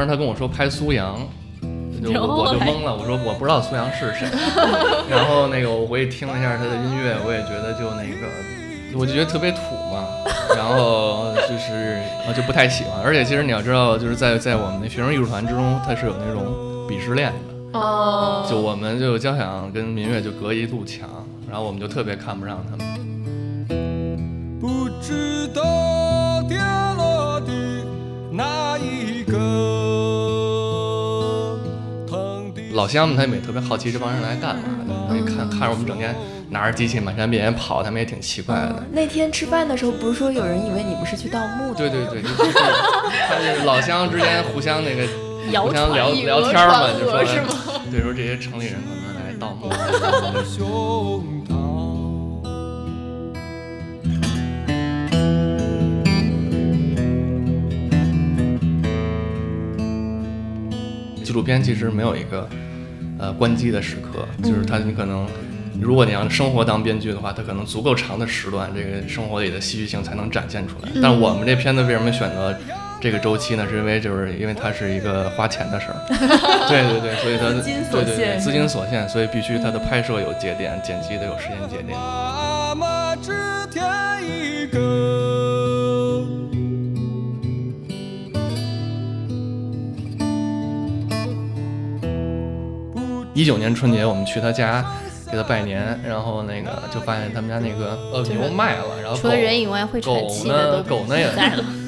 当时他跟我说拍苏阳，就我我就还懵了，我说我不知道苏阳是谁。然后那个我回去听了一下他的音乐，我也觉得就那个，我就觉得特别土嘛。然后就是我就不太喜欢，而且其实你要知道，就是在在我们那学生艺术团之中，他是有那种鄙视链的。哦，就我们就交响跟民乐就隔一堵墙，然后我们就特别看不上他们。老乡们他们也特别好奇这帮人来干嘛的，因为看看着我们整天拿着机器满山遍野跑，他们也挺奇怪的。那天吃饭的时候，不是说有人以为你们是去盗墓的？对对对，就就是他是老乡之间互相那个互相聊聊天嘛，就说？对说这些城里人可能来盗墓。胸膛。纪录片其实没有一个呃关机的时刻，就是他你可能，如果你让生活当编剧的话，它可能足够长的时段，这个生活里的戏剧性才能展现出来。但我们这片子为什么选择这个周期呢？是因为就是因为它是一个花钱的事儿，对对对，所以它资金所对对对资金所限，所以必须它的拍摄有节点，剪辑得有时间节点。妈妈一九年春节我们去他家给他拜年，然后那个就发现他们家那个呃牛卖了，然后除了狗人以外会狗喘气的呢，都狗呢也。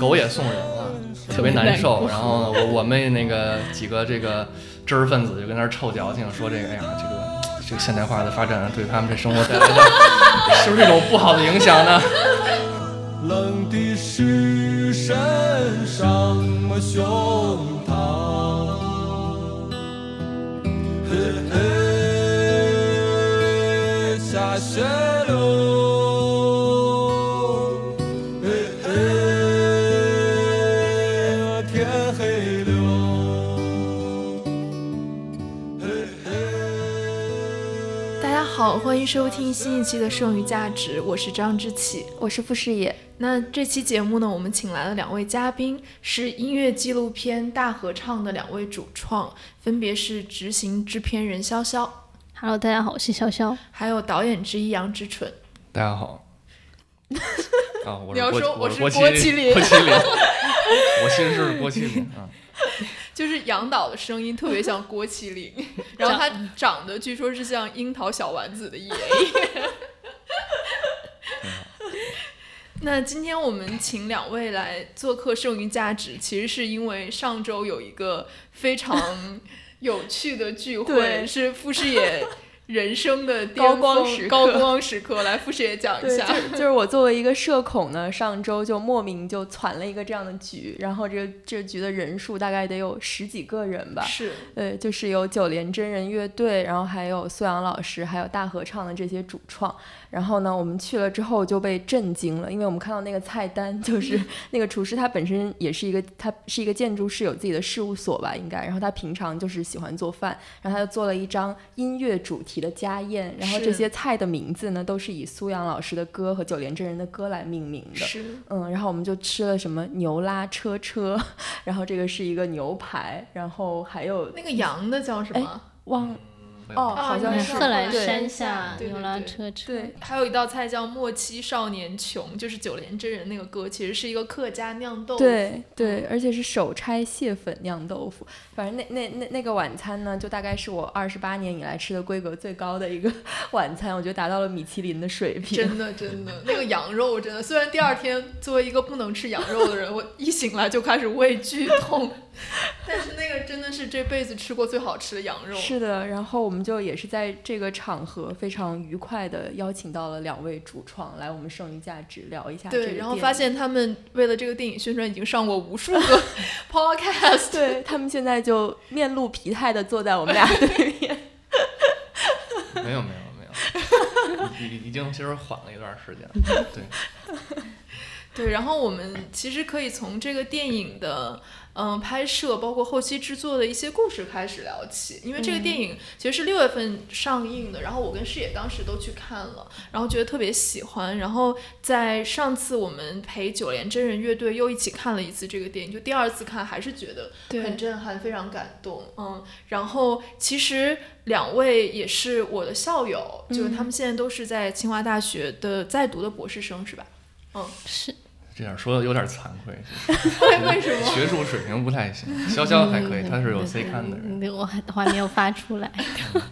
狗也送人了，特别难受。然后呢，我我们那个几个这个知识分子就跟那儿臭矫情，说这个哎呀，这个这个现代化的发展对他们这生活带来的 是不是一种不好的影响呢？冷的是身上我胸膛，her. 欢迎收听新一期的《剩余价值》，我是张志启。我是傅视野，那这期节目呢，我们请来了两位嘉宾，是音乐纪录片《大合唱》的两位主创，分别是执行制片人潇潇，Hello，大家好，我是潇潇。还有导演之一杨之纯。大家好。啊，我你要是郭我说我是郭麒郭麒麟郭麒麟，我其实是郭麒麟啊。就是杨导的声音特别像郭麒麟，然后他长得据说是像樱桃小丸子的爷爷。那今天我们请两位来做客《剩余价值》，其实是因为上周有一个非常有趣的聚会，是傅师野人生的巅高光峰时刻 高光时刻。来，傅视野讲一，下。就就是我作为一个社恐呢，上周就莫名就攒了一个这样的局，然后这个这局的人数大概得有十几个人吧。是对，就是有九连真人乐队，然后还有苏阳老师，还有大合唱的这些主创。然后呢，我们去了之后就被震惊了，因为我们看到那个菜单，就是 那个厨师他本身也是一个，他是一个建筑师，有自己的事务所吧，应该。然后他平常就是喜欢做饭，然后他就做了一张音乐主题的家宴，然后这些菜的名字呢都是以苏阳老师的歌和九连真人的歌来命名的。是，嗯，然后我们就吃了什么牛拉车车，然后这个是一个牛排，然后还有那个羊的叫什么？忘哦，好像是贺兰对山下对对牛拉对车车。对，还有一道菜叫莫欺少年穷，就是九连真人那个歌，其实是一个客家酿豆腐。对对，而且是手拆蟹粉酿豆腐。反正那那那那个晚餐呢，就大概是我二十八年以来吃的规格最高的一个 晚餐，我觉得达到了米其林的水平。真的真的，那个羊肉真的，虽然第二天作为一个不能吃羊肉的人，我一醒来就开始胃剧痛，但是那个真的是这辈子吃过最好吃的羊肉。是的，然后我们就也是在这个场合非常愉快的邀请到了两位主创来我们剩余价值聊一下这个对，然后发现他们为了这个电影宣传已经上过无数个 podcast。对他们现在就面露疲态的坐在我们俩对面。没有没有没有，已已已经其实缓了一段时间。对，对，然后我们其实可以从这个电影的嗯、拍摄，包括后期制作的一些故事开始聊起，因为这个电影其实是六月份上映的，然后我跟视野当时都去看了，然后觉得特别喜欢，然后在上次我们陪九连真人乐队又一起看了一次这个电影，就第二次看还是觉得很震撼，非常感动，嗯，然后其实两位也是我的校友，就是他们现在都是在清华大学的在读的博士生，是吧？是这样说有点惭愧，为什么？学术水平不太行。潇潇还可以，他是有 C 刊的人。嗯我还我还没有发出来。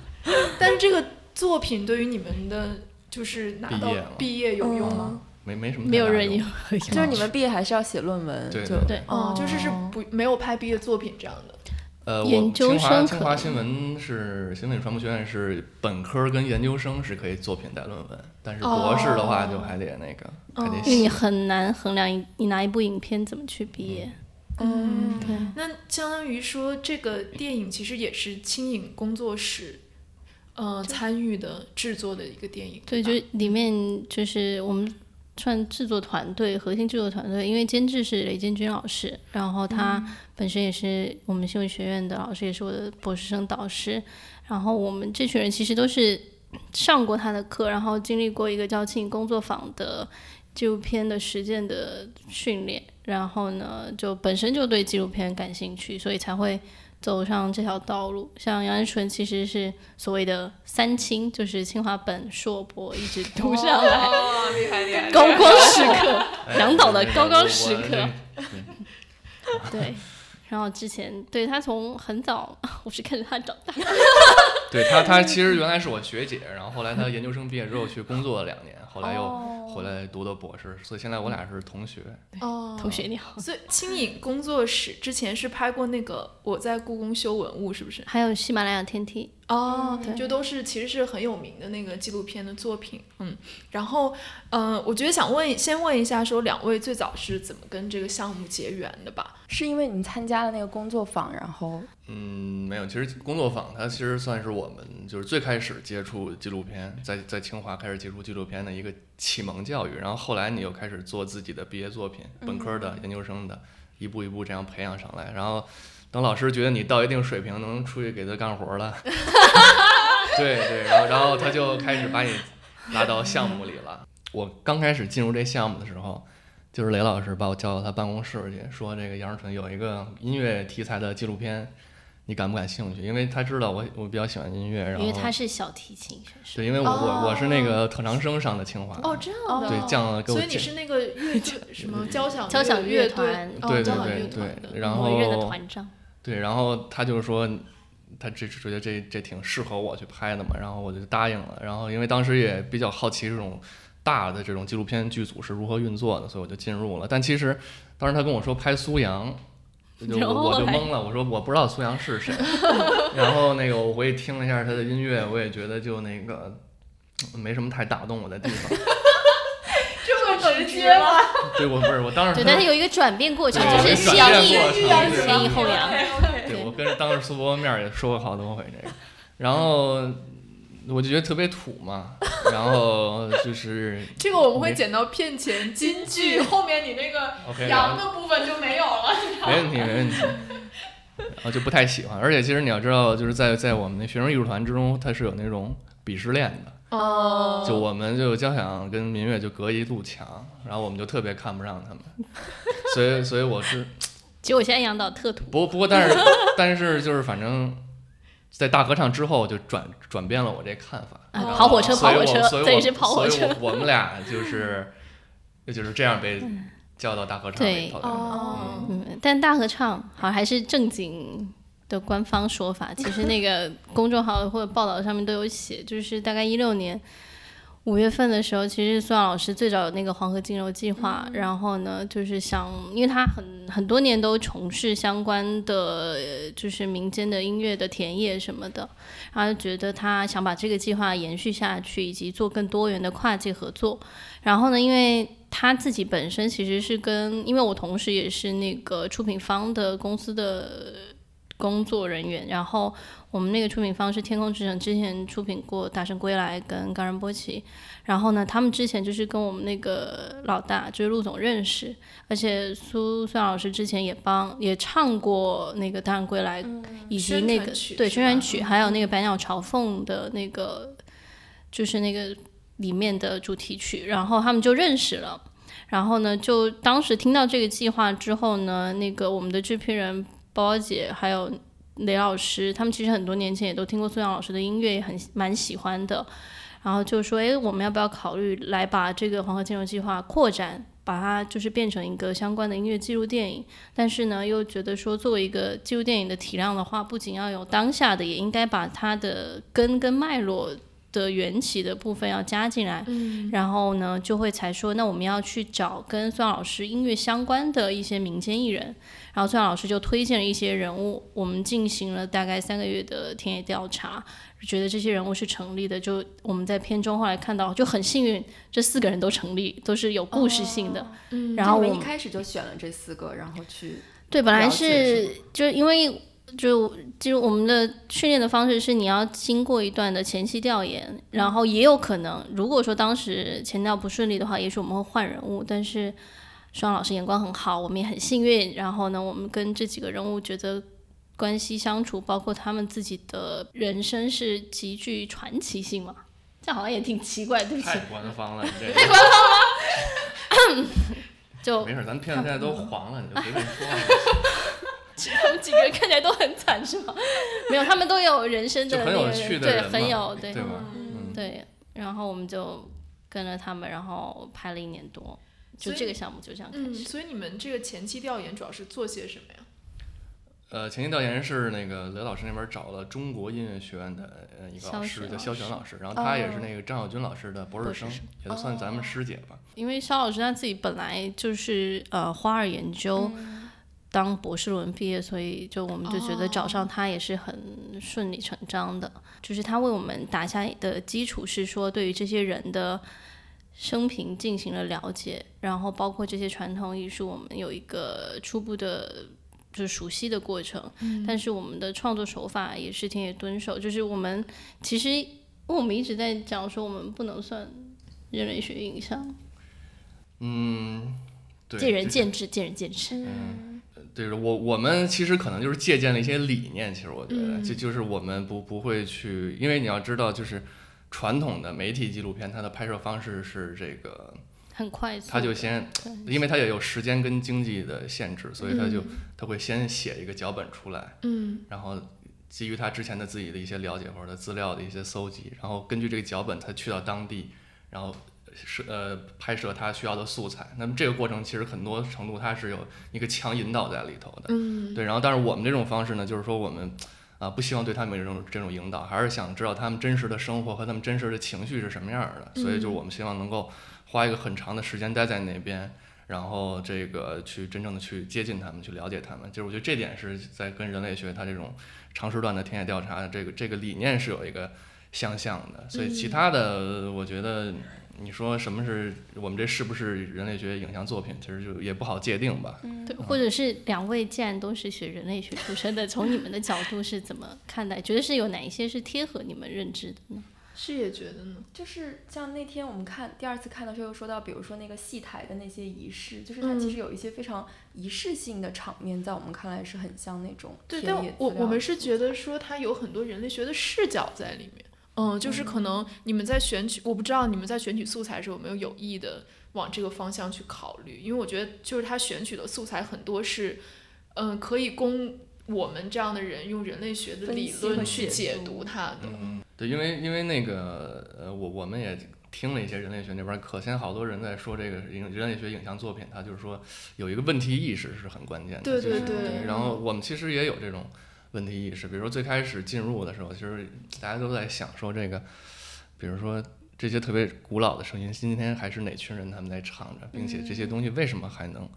但是这个作品对于你们的就是拿到毕业有用吗？没没什么没有人有，就是你们毕业还是要写论文，对对对嗯，就是是不没有拍毕业作品这样的。呃，我研究清华清华新闻是新闻与传播学院是本科跟研究生是可以作品带论文，但是博士的话就还得那个、还得哦因为你。很难衡量一你拿一部影片怎么去毕业。嗯，对，那相当于说，这个电影其实也是轻影工作室，呃，参与的制作的一个电影。对，吧就里面就是我们算制作团队，核心制作团队，因为监制是雷建军老师，然后他本身也是我们新闻学院的老师，也是我的博士生导师。然后我们这群人其实都是上过他的课，然后经历过一个叫“庆工作坊”的纪录片的实践的训练，然后呢，就本身就对纪录片感兴趣，所以才会走上这条道路。像杨安纯其实是所谓的三清，就是清华本硕博一直读上来，哦，厉害厉害！高光时刻，哎杨导的高光时刻。对。然后之前对他从很早，我是看着他长大，对他，他其实原来是我学姐，然后后来他研究生毕业之后去工作了两年，后来又哦回来读的博士，所以现在我俩是同学。哦，同学你好。所以青影工作室之前是拍过那个《我在故宫修文物》，是不是？还有喜马拉雅天梯，哦，对。就都是其实是很有名的那个纪录片的作品，嗯，然后，嗯、我觉得想问，先问一下，说两位最早是怎么跟这个项目结缘的吧？是因为你参加了那个工作坊，然后嗯，没有，其实工作坊它其实算是我们就是最开始接触纪录片，在在清华开始接触纪录片的一个启蒙教育，然后后来你又开始做自己的毕业作品，本科的、研究生的，一步一步这样培养上来，然后等老师觉得你到一定水平，能出去给他干活了，对对，然后然后他就开始把你拉到项目里了。我刚开始进入这项目的时候，就是雷老师把我叫到他办公室去，说这个杨世纯有一个音乐题材的纪录片，你感不感兴趣？因为他知道我我比较喜欢音乐，然后因为他是小提琴选手。对，因为我我我是那个特长生上的清华，哦，这样的，对，降了给我所以你是那个乐队什么交响交响乐乐团哦对对对对，然后团长，对，然后他就是说，他这觉得这这挺适合我去拍的嘛，然后我就答应了。然后因为当时也比较好奇这种大的这种纪录片剧组是如何运作的，所以我就进入了。但其实当时他跟我说拍苏阳，就我我就懵了，我说我不知道苏阳是谁。然后那个我回去听了一下他的音乐，我也觉得就那个没什么太打动我的地方。直接吗？对我不是我当时对，他但是有一个转变过程，就是有先抑先抑后扬。对我跟当着苏博面也说过好多回这个，然后我就觉得特别土嘛，然后就是 这个我们会剪到片前金句，后面你那个羊的部分就没有了。没问题没问题，然后就不太喜欢，而且其实你要知道，就是在在我们那学生艺术团之中，它是有那种鄙视链的，哦就我们就交响跟民乐就隔一堵墙，然后我们就特别看不上他们，所以所以我是结果现在养导特土，不不过但是 但是就是反正。在大合唱之后，就转转变了我这看法。啊跑火车跑火车我所以我这也是跑火车所以我我们俩就是就是这样被叫到大合唱里头的。哦，嗯，但大合唱好像还是正经的官方说法，其实那个 公众号或者报道上面都有写，就是大概一六年五月份的时候，其实苏阳老师最早有那个黄河金融计划，然后呢，就是想，因为他很很多年都从事相关的，呃就是民间的音乐的田野什么的，然后就觉得他想把这个计划延续下去，以及做更多元的跨界合作。然后呢，因为他自己本身其实是跟，因为我同时也是那个出品方的公司的工作人员。然后我们那个出品方是天空之城，之前出品过《大圣归来》跟《冈仁波齐》。然后呢，他们之前就是跟我们那个老大，就是陆总认识，而且苏苏老师之前也帮也唱过那个《大圣归来》，以及那个宣对宣传曲，还有那个《百鸟朝凤》的那个，就是那个里面的主题曲，然后他们就认识了。然后呢，就当时听到这个计划之后呢，那个我们的制片人包包姐还有雷老师，他们其实很多年前也都听过孙杨老师的音乐，也很蛮喜欢的。然后就说，哎，我们要不要考虑来把这个黄河金融计划扩展，把它就是变成一个相关的音乐记录电影？但是呢，又觉得说，作为一个记录电影的体量的话，不仅要有当下的，也应该把它的根跟脉络的缘起的部分要加进来。嗯然后呢，就会才说，那我们要去找跟孙老师音乐相关的一些民间艺人。然后崔老师就推荐了一些人物，我们进行了大概三个月的田野调查，觉得这些人物是成立的。就我们在片中后来看到，就很幸运，这四个人都成立，都是有故事性的。嗯然后我们一开始就选了这四个，然后去对，本来是就是就因为就就我们的训练的方式是你要经过一段的前期调研，然后也有可能，如果说当时前调不顺利的话，也许我们会换人物，但是双老师眼光很好，我们也很幸运。然后呢，我们跟这几个人物觉得关系相处，包括他们自己的人生是极具传奇性嘛。这好像也挺奇怪，对不起太，官方了，太官方了 就没事，咱片子现在都黄了，你就随便说。他们几个人看起来都很惨，是吗？没有，他们都有人生的对，趣的人嘛很有对对吧？嗯，对。然后我们就跟着他们，然后拍了一年多，就所以这个项目就这样开嗯，始。所以你们这个前期调研主要是做些什么呀？呃，前期调研是那个雷老师那边找了中国音乐学院的呃一个老师叫肖璇老师，然后他也是哦那个张小军老师的博士生博士生，也算咱们师姐吧。因为肖老师他自己本来就是呃花儿研究。当博士论文毕业，所以就我们就觉得找上他也是很顺理成章的。就是他为我们打下的基础是说，对于这些人的生平进行了了解，然后包括这些传统艺术，我们有一个初步的。就是熟悉的过程，但是我们的创作手法也是田野蹲守，就是我们其实我们一直在讲说我们不能算人类学影像，嗯，对，见仁见智，见仁见智。嗯对，我我们其实可能就是借鉴了一些理念，其实我觉得，嗯就就是我们不不会去，因为你要知道，就是传统的媒体纪录片，它的拍摄方式是这个，很快速的，它就先，因为它也有时间跟经济的限制，所以它就嗯它会先写一个脚本出来，嗯然后基于他之前的自己的一些了解或者资料的一些搜集，然后根据这个脚本，他去到当地，然后是呃拍摄他需要的素材。那么这个过程其实很多程度它是有一个强引导在里头的。嗯对，然后但是我们这种方式呢，就是说我们啊、不希望对他们有这种这种引导，还是想知道他们真实的生活和他们真实的情绪是什么样儿的。所以就是我们希望能够花一个很长的时间待在那边。然后这个去真正的去接近他们，去了解他们，就是我觉得这点是在跟人类学它这种长时段的田野调查的这个这个理念是有一个相像的。所以其他的，我觉得你说什么是我们这是不是人类学影像作品，其实就也不好界定吧。对，或者是两位既然都是学人类学出身的，从你们的角度是怎么看待？觉得是有哪一些是贴合你们认知的呢？是也觉得呢。就是像那天我们看第二次看的时候，又说到，比如说那个戏台的那些仪式，就是它其实有一些非常仪式性的场面，在我们看来是很像那种对，田野但我我们是觉得说它有很多人类学的视角在里面。嗯，就是可能你们在选取，我不知道你们在选取素材的时候有没有有意的往这个方向去考虑，因为我觉得就是他选取的素材很多是，嗯，可以供我们这样的人用人类学的理论去解解读读它的。嗯，对，因为因为那个呃，我我们也听了一些人类学那边儿课，现在好多人在说这个影人类学影像作品，它就是说有一个问题意识是很关键的。对就是对对然后我们其实也有这种问题意识，比如说最开始进入的时候，其实大家都在想说这个，比如说。这些特别古老的声音，今天还是哪群人他们在唱着，并且这些东西为什么还能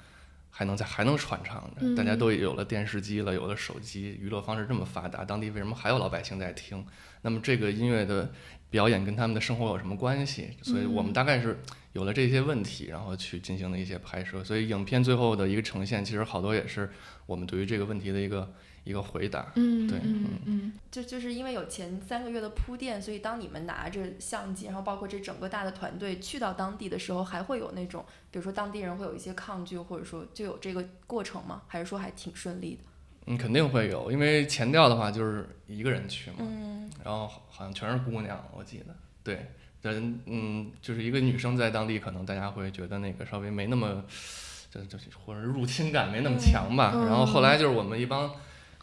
还能在还能传唱着？大家都有了电视机了，有了手机，娱乐方式这么发达，当地为什么还有老百姓在听？那么这个音乐的表演跟他们的生活有什么关系？所以我们大概是有了这些问题，然后去进行的一些拍摄。所以影片最后的一个呈现，其实好多也是我们对于这个问题的一个一个回答。嗯，对嗯嗯就就是因为有前三个月的铺垫，所以当你们拿着相机，然后包括这整个大的团队去到当地的时候，还会有那种，比如说当地人会有一些抗拒，或者说就有这个过程吗？还是说还挺顺利的？嗯，肯定会有，因为前调的话就是一个人去嘛，嗯然后好像全是姑娘，我记得，对，人嗯，就是一个女生在当地，可能大家会觉得那个稍微没那么，就就或者入侵感没那么强吧。嗯然后后来就是我们一帮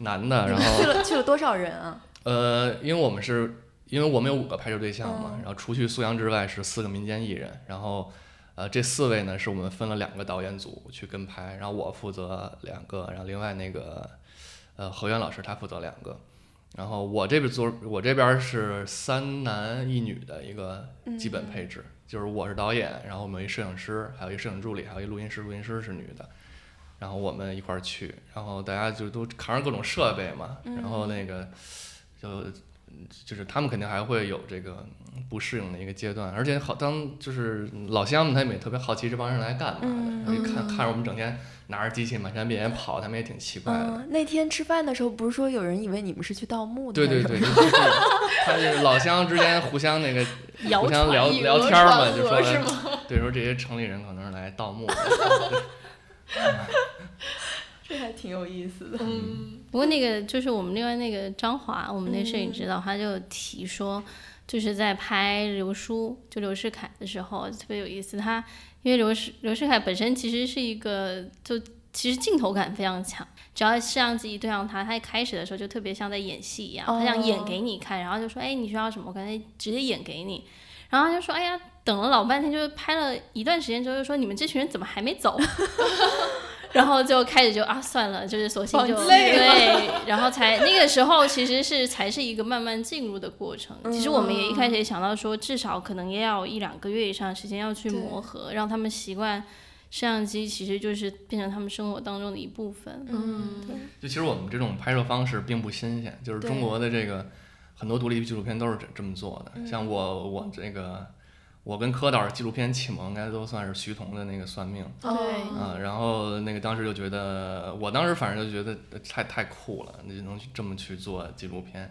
男的，然后去了去了多少人啊？呃，因为我们是因为我们有五个拍摄对象嘛，嗯然后除去苏阳之外是四个民间艺人，然后。呃，这四位呢是我们分了两个导演组去跟拍，然后我负责两个，然后另外那个呃何源老师他负责两个，然后我这边做我这边是三男一女的一个基本配置，就是我是导演，然后我们有一摄影师，还有一摄影助理，还有一录音师，录音师是女的，然后我们一块儿去，然后大家就都扛着各种设备嘛，然后那个就就是他们肯定还会有这个不适应的一个阶段，而且好当就是老乡们他们也特别好奇这帮人来干嘛的，一看看着我们整天拿着机器满山遍野跑，他们也挺奇怪的。嗯，那天吃饭的时候，不是说有人以为你们是去盗墓的？对对对，就是就是他就是老乡之间互相那个 互相聊聊天嘛，就说？对说这些城里人可能是来盗墓的。这还挺有意思的。嗯不过那个就是我们另外那个张华，我们那摄影指导，他就提说，就是在拍刘叔就刘世凯的时候特别有意思。他因为刘世刘世凯本身其实是一个就其实镜头感非常强，只要摄像机一对上他，他一开始的时候就特别像在演戏一样，他想演给你看，然后就说哎你需要什么，我刚才直接演给你。然后他就说哎呀，等了老半天，就是拍了一段时间之后，就说你们这群人怎么还没走？然后就开始就啊算了，就是索性就对，然后才那个时候其实是才是一个慢慢进入的过程。其实我们也一开始也想到说，至少可能也要一两个月以上的时间要去磨合，让他们习惯摄像机其实就是变成他们生活当中的一部分。嗯对就其实我们这种拍摄方式并不新鲜，就是中国的这个很多独立纪录片都是这这么做的。像我我这个我跟柯导纪录片启蒙，应该都算是徐桐的那个算命。对啊，然后那个当时就觉得，我当时反正就觉得太太酷了，你就能这么去做纪录片。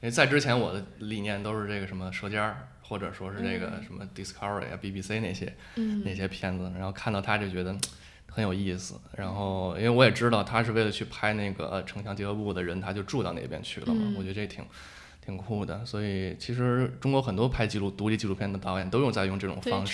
因为在之前我的理念都是这个什么舌尖儿，或者说是这个什么 Discovery 啊、BBC 那些嗯那些片子，然后看到他就觉得很有意思。然后因为我也知道他是为了去拍那个城乡结合部的人，他就住到那边去了嘛，嗯我觉得这挺。挺酷的，所以其实中国很多拍纪录独立纪录片的导演都有在用这种，方式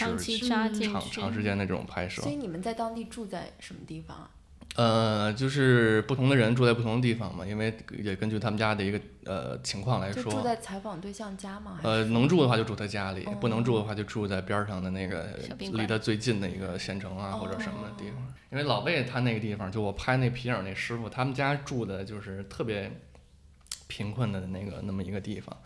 长长。长时间的这种拍摄所。以你们在当地住在什么地方啊？呃，就是不同的人住在不同的地方嘛，因为也根据他们家的一个呃情况来说住说，在采访对象家吗？呃，能住的话就住他家里，哦不能住的话就住在边上的那个离他最近的一个县城啊、或者什么的地哦方。因为老魏他那个地方，就我拍那皮影那师傅，他们家住的就是特别贫困的那个那么一个地方，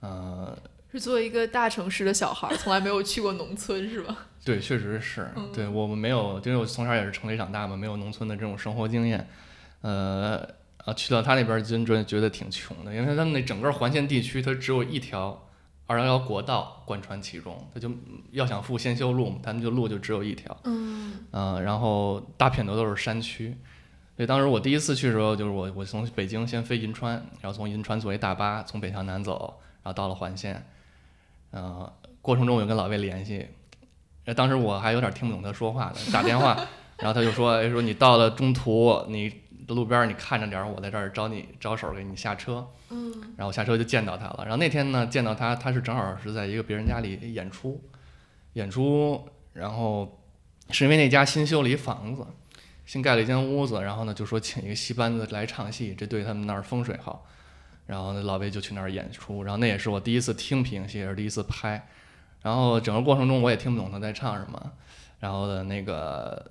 呃，是作为一个大城市的小孩儿，从来没有去过农村是吧？对，确实是，嗯对我们没有，因为我从小也是城里长大嘛，没有农村的这种生活经验，呃，啊，去到他那边儿真真觉得挺穷的，因为他们那整个环线地区，它只有一条二幺幺国道贯穿其中，他就要想富先修路嘛，他们就路就只有一条，嗯嗯、然后大片头都是山区。所以当时我第一次去的时候，就是我我从北京先飞银川，然后从银川坐一大巴从北向南走，然后到了环县，呃，过程中我就跟老魏联系，呃，当时我还有点听不懂他说话呢，打电话，然后他就说，哎，说你到了中途，你路边儿你看着点儿，我在这儿招你招手给你下车，嗯然后我下车就见到他了。然后那天呢，见到他，他是正好是在一个别人家里演出，演出，然后是因为那家新修了一房子，新盖了一间屋子，然后呢就说请一个戏班子来唱戏，这对他们那儿风水好。然后呢，老魏就去那儿演出，然后那也是我第一次听皮影戏，也是第一次拍。然后整个过程中我也听不懂他在唱什么，然后的那个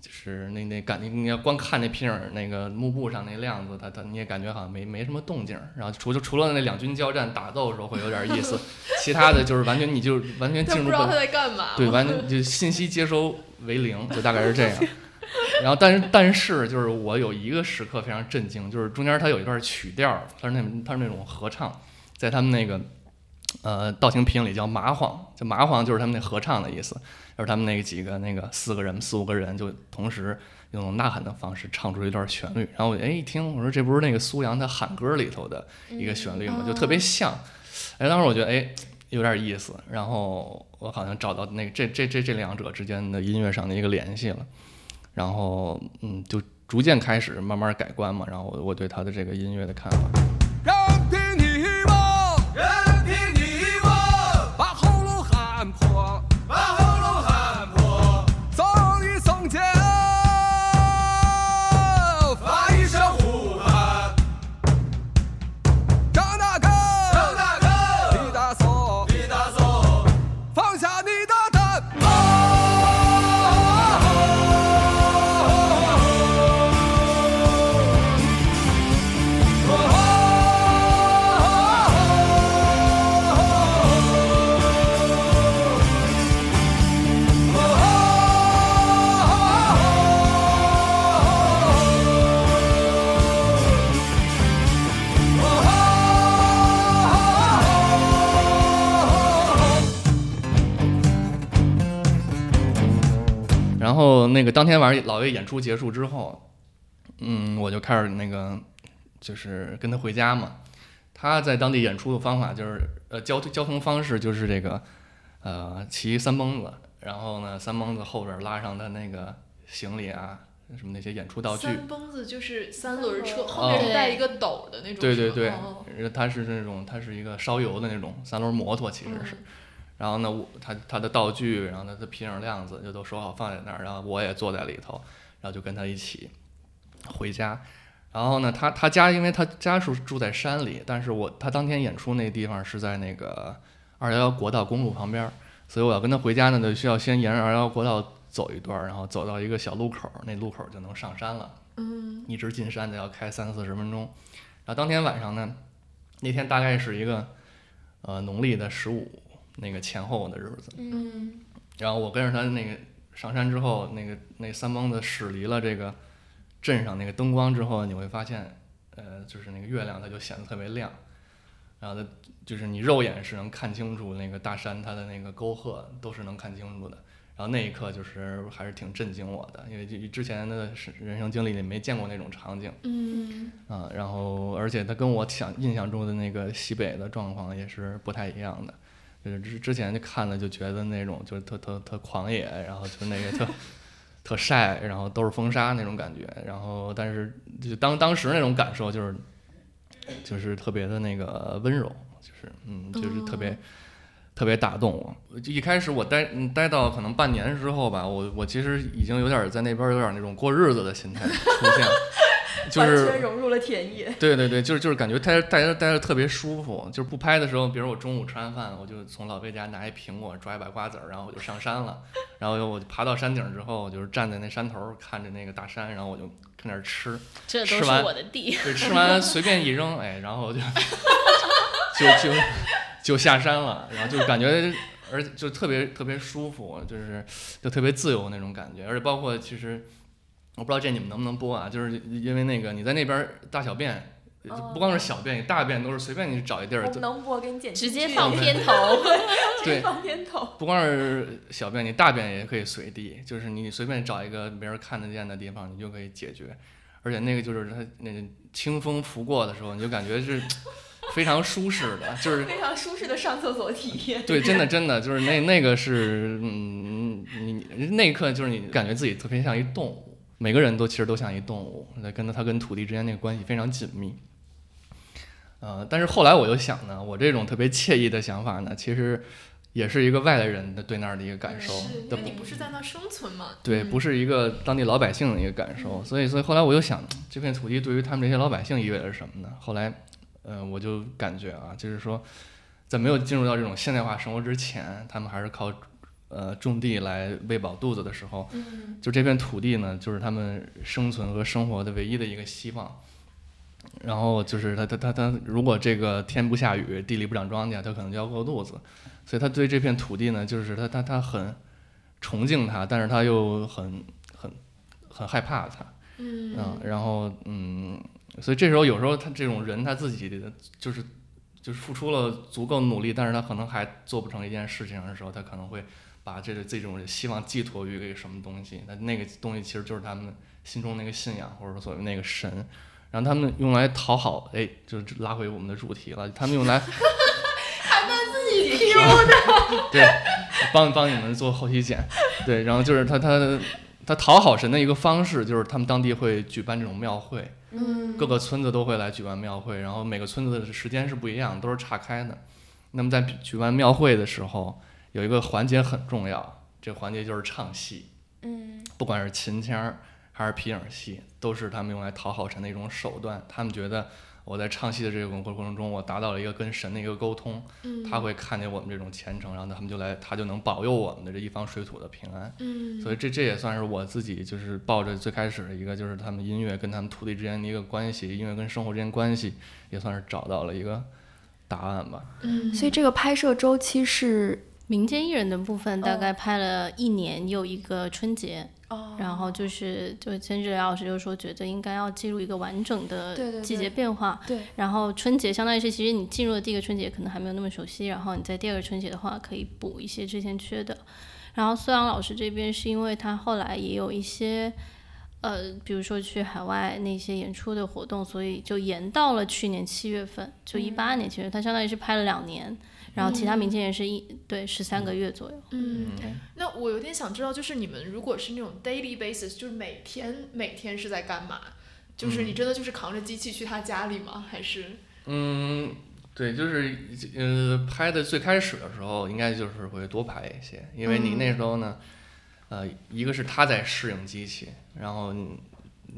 就是那那感觉，你要光看那皮影儿那个幕布上那亮子，他他你也感觉好像没没什么动静。然后除就除了那两军交战打斗的时候会有点意思，其他的就是完全你就完全进入不知道他在干嘛。对，完全就信息接收为零，就大概是这样。然后，但是但是就是我有一个时刻非常震惊，就是中间它有一段曲调，它是那它是那种合唱，在他们那个呃，道情拼音里叫麻黄，就麻黄就是他们那合唱的意思，就是他们那几个那个四个人四五个人就同时用呐喊的方式唱出一段旋律，然后我哎一听，我说这不是那个苏阳他喊歌里头的一个旋律吗？就特别像，哎，当时我觉得哎有点意思，然后我好像找到那个这这这这两者之间的音乐上的一个联系了，然后嗯就逐渐开始慢慢改观嘛，然后我我对他的这个音乐的看法。那个当天晚上老魏演出结束之后，嗯，我就开始那个就是跟他回家嘛。他在当地演出的方法就是呃交交通方式就是这个呃骑三蹦子，然后呢三蹦子后边拉上他那个行李啊什么那些演出道具。三蹦子就是三轮车，哦后面是带一个斗的那种。对对对它是那种它是一个烧油的那种三轮摩托，其实是。然后呢，我他他的道具，然后他的皮影亮子就都收好放在那儿，然后我也坐在里头，然后就跟他一起回家。然后呢，他他家因为他家是住在山里，但是我他当天演出那地方是在那个二幺幺国道公路旁边，所以我要跟他回家呢，就需要先沿着二幺幺国道走一段，然后走到一个小路口，那路口就能上山了。嗯一直进山得要开三四十分钟。然后当天晚上呢，那天大概是一个呃农历的十五那个前后的日子。嗯然后我跟着他那个上山之后，那个那三蹦子驶离了这个镇上那个灯光之后，你会发现，呃，就是那个月亮它就显得特别亮，然后它就是你肉眼是能看清楚那个大山它的那个沟壑都是能看清楚的。然后那一刻就是还是挺震惊我的，因为就之前的是人生经历里没见过那种场景。嗯啊，然后而且它跟我想印象中的那个西北的状况也是不太一样的，就是之之前就看了就觉得那种就是特特特狂野，然后就那个特特晒，然后都是风沙那种感觉，然后但是就当当时那种感受就是就是特别的那个温柔，就是嗯就是特别。特别打动我。就一开始我待嗯待到可能半年之后吧，我我其实已经有点在那边有点那种过日子的心态出现了，就是完全融入了田野。对对对，就是就是感觉待待着待着特别舒服，就是不拍的时候，比如我中午吃完饭，我就从老魏家拿一苹果，抓一把瓜子儿，然后我就上山了。然后我就爬到山顶之后，我就是站在那山头儿看着那个大山，然后我就跟那儿吃，这都是吃完我的地。对，吃完 随便一扔，哎，然后就 就就就下山了，然后就感觉。而且就特别特别舒服，就是就特别自由那种感觉，而且包括其实我不知道这你们能不能播啊，就是因为那个你在那边儿大小便，不光是小便，你大便都是随便你找一地儿能播给你剪直接放片 头，直 接对放片头。不光是小便，你大便也可以随地，就是你随便找一个没人看得见的地方，你就可以解决。而且那个就是它那个清风拂过的时候，你就感觉是 非常舒适的，就是非常舒适的上厕所体验。对，真的真的就是那那个是嗯，你那一刻就是你感觉自己特别像一动物，每个人都其实都像一动物，那跟他跟土地之间那个关系非常紧密。呃，但是后来我又想呢，我这种特别惬意的想法呢，其实也是一个外来人的对那儿的一个感受因为你不是在那生存嘛？对，不是一个当地老百姓的一个感受，所以，所以后来我又想，这片土地对于他们这些老百姓意味着什么呢？后来，呃，我就感觉啊，就是说，在没有进入到这种现代化生活之前，他们还是靠呃种地来喂饱肚子的时候，嗯就这片土地呢，就是他们生存和生活的唯一的一个希望。然后就是他他他他，如果这个天不下雨，地里不长庄稼，他可能就要饿肚子。所以他对这片土地呢，就是他他他很崇敬它，但是他又很很很害怕它。嗯嗯，然后嗯，所以这时候有时候他这种人他自己的就是就是付出了足够努力，但是他可能还做不成一件事情的时候，他可能会把这个这种希望寄托于一个什么东西，那那个东西其实就是他们心中那个信仰，或者说所谓那个神，然后他们用来讨好，哎，就是拉回我们的主题了，他们用来。对，帮帮你们做后期剪，对，然后就是他他他讨好神的一个方式，就是他们当地会举办这种庙会，嗯各个村子都会来举办庙会，然后每个村子的时间是不一样，都是岔开的。那么在举办庙会的时候，有一个环节很重要，这个环节就是唱戏，嗯不管是秦腔还是皮影戏，都是他们用来讨好神的一种手段。他们觉得我在唱戏的这个过程中，我达到了一个跟神的一个沟通，嗯他会看见我们这种虔诚，然后他们就来，他就能保佑我们的这一方水土的平安。嗯所以这这也算是我自己就是抱着最开始的一个，就是他们音乐跟他们土地之间的一个关系，音乐跟生活之间关系，也算是找到了一个答案吧。嗯所以这个拍摄周期是民间艺人的部分大哦概拍了一年又一个春节，哦然后就是就千志老师就说觉得应该要记录一个完整的季节变化，对然后春节相当于是其实你进入了第一个春节可能还没有那么熟悉，然后你在第二个春节的话可以补一些之前缺的。然后苏阳老师这边是因为他后来也有一些。呃，比如说去海外那些演出的活动，所以就延到了去年七月份，就一八年七月，他相当于是拍了两年，然后其他明星也是一对十三个月左右。嗯，那我有点想知道，就是你们如果是那种 daily basis，就是每天每天是在干嘛？就是你真的就是扛着机器去他家里吗？还是嗯，对，就是呃，拍的最开始的时候，应该就是会多拍一些，因为你那时候呢，呃，一个是他在适应机器，然后嗯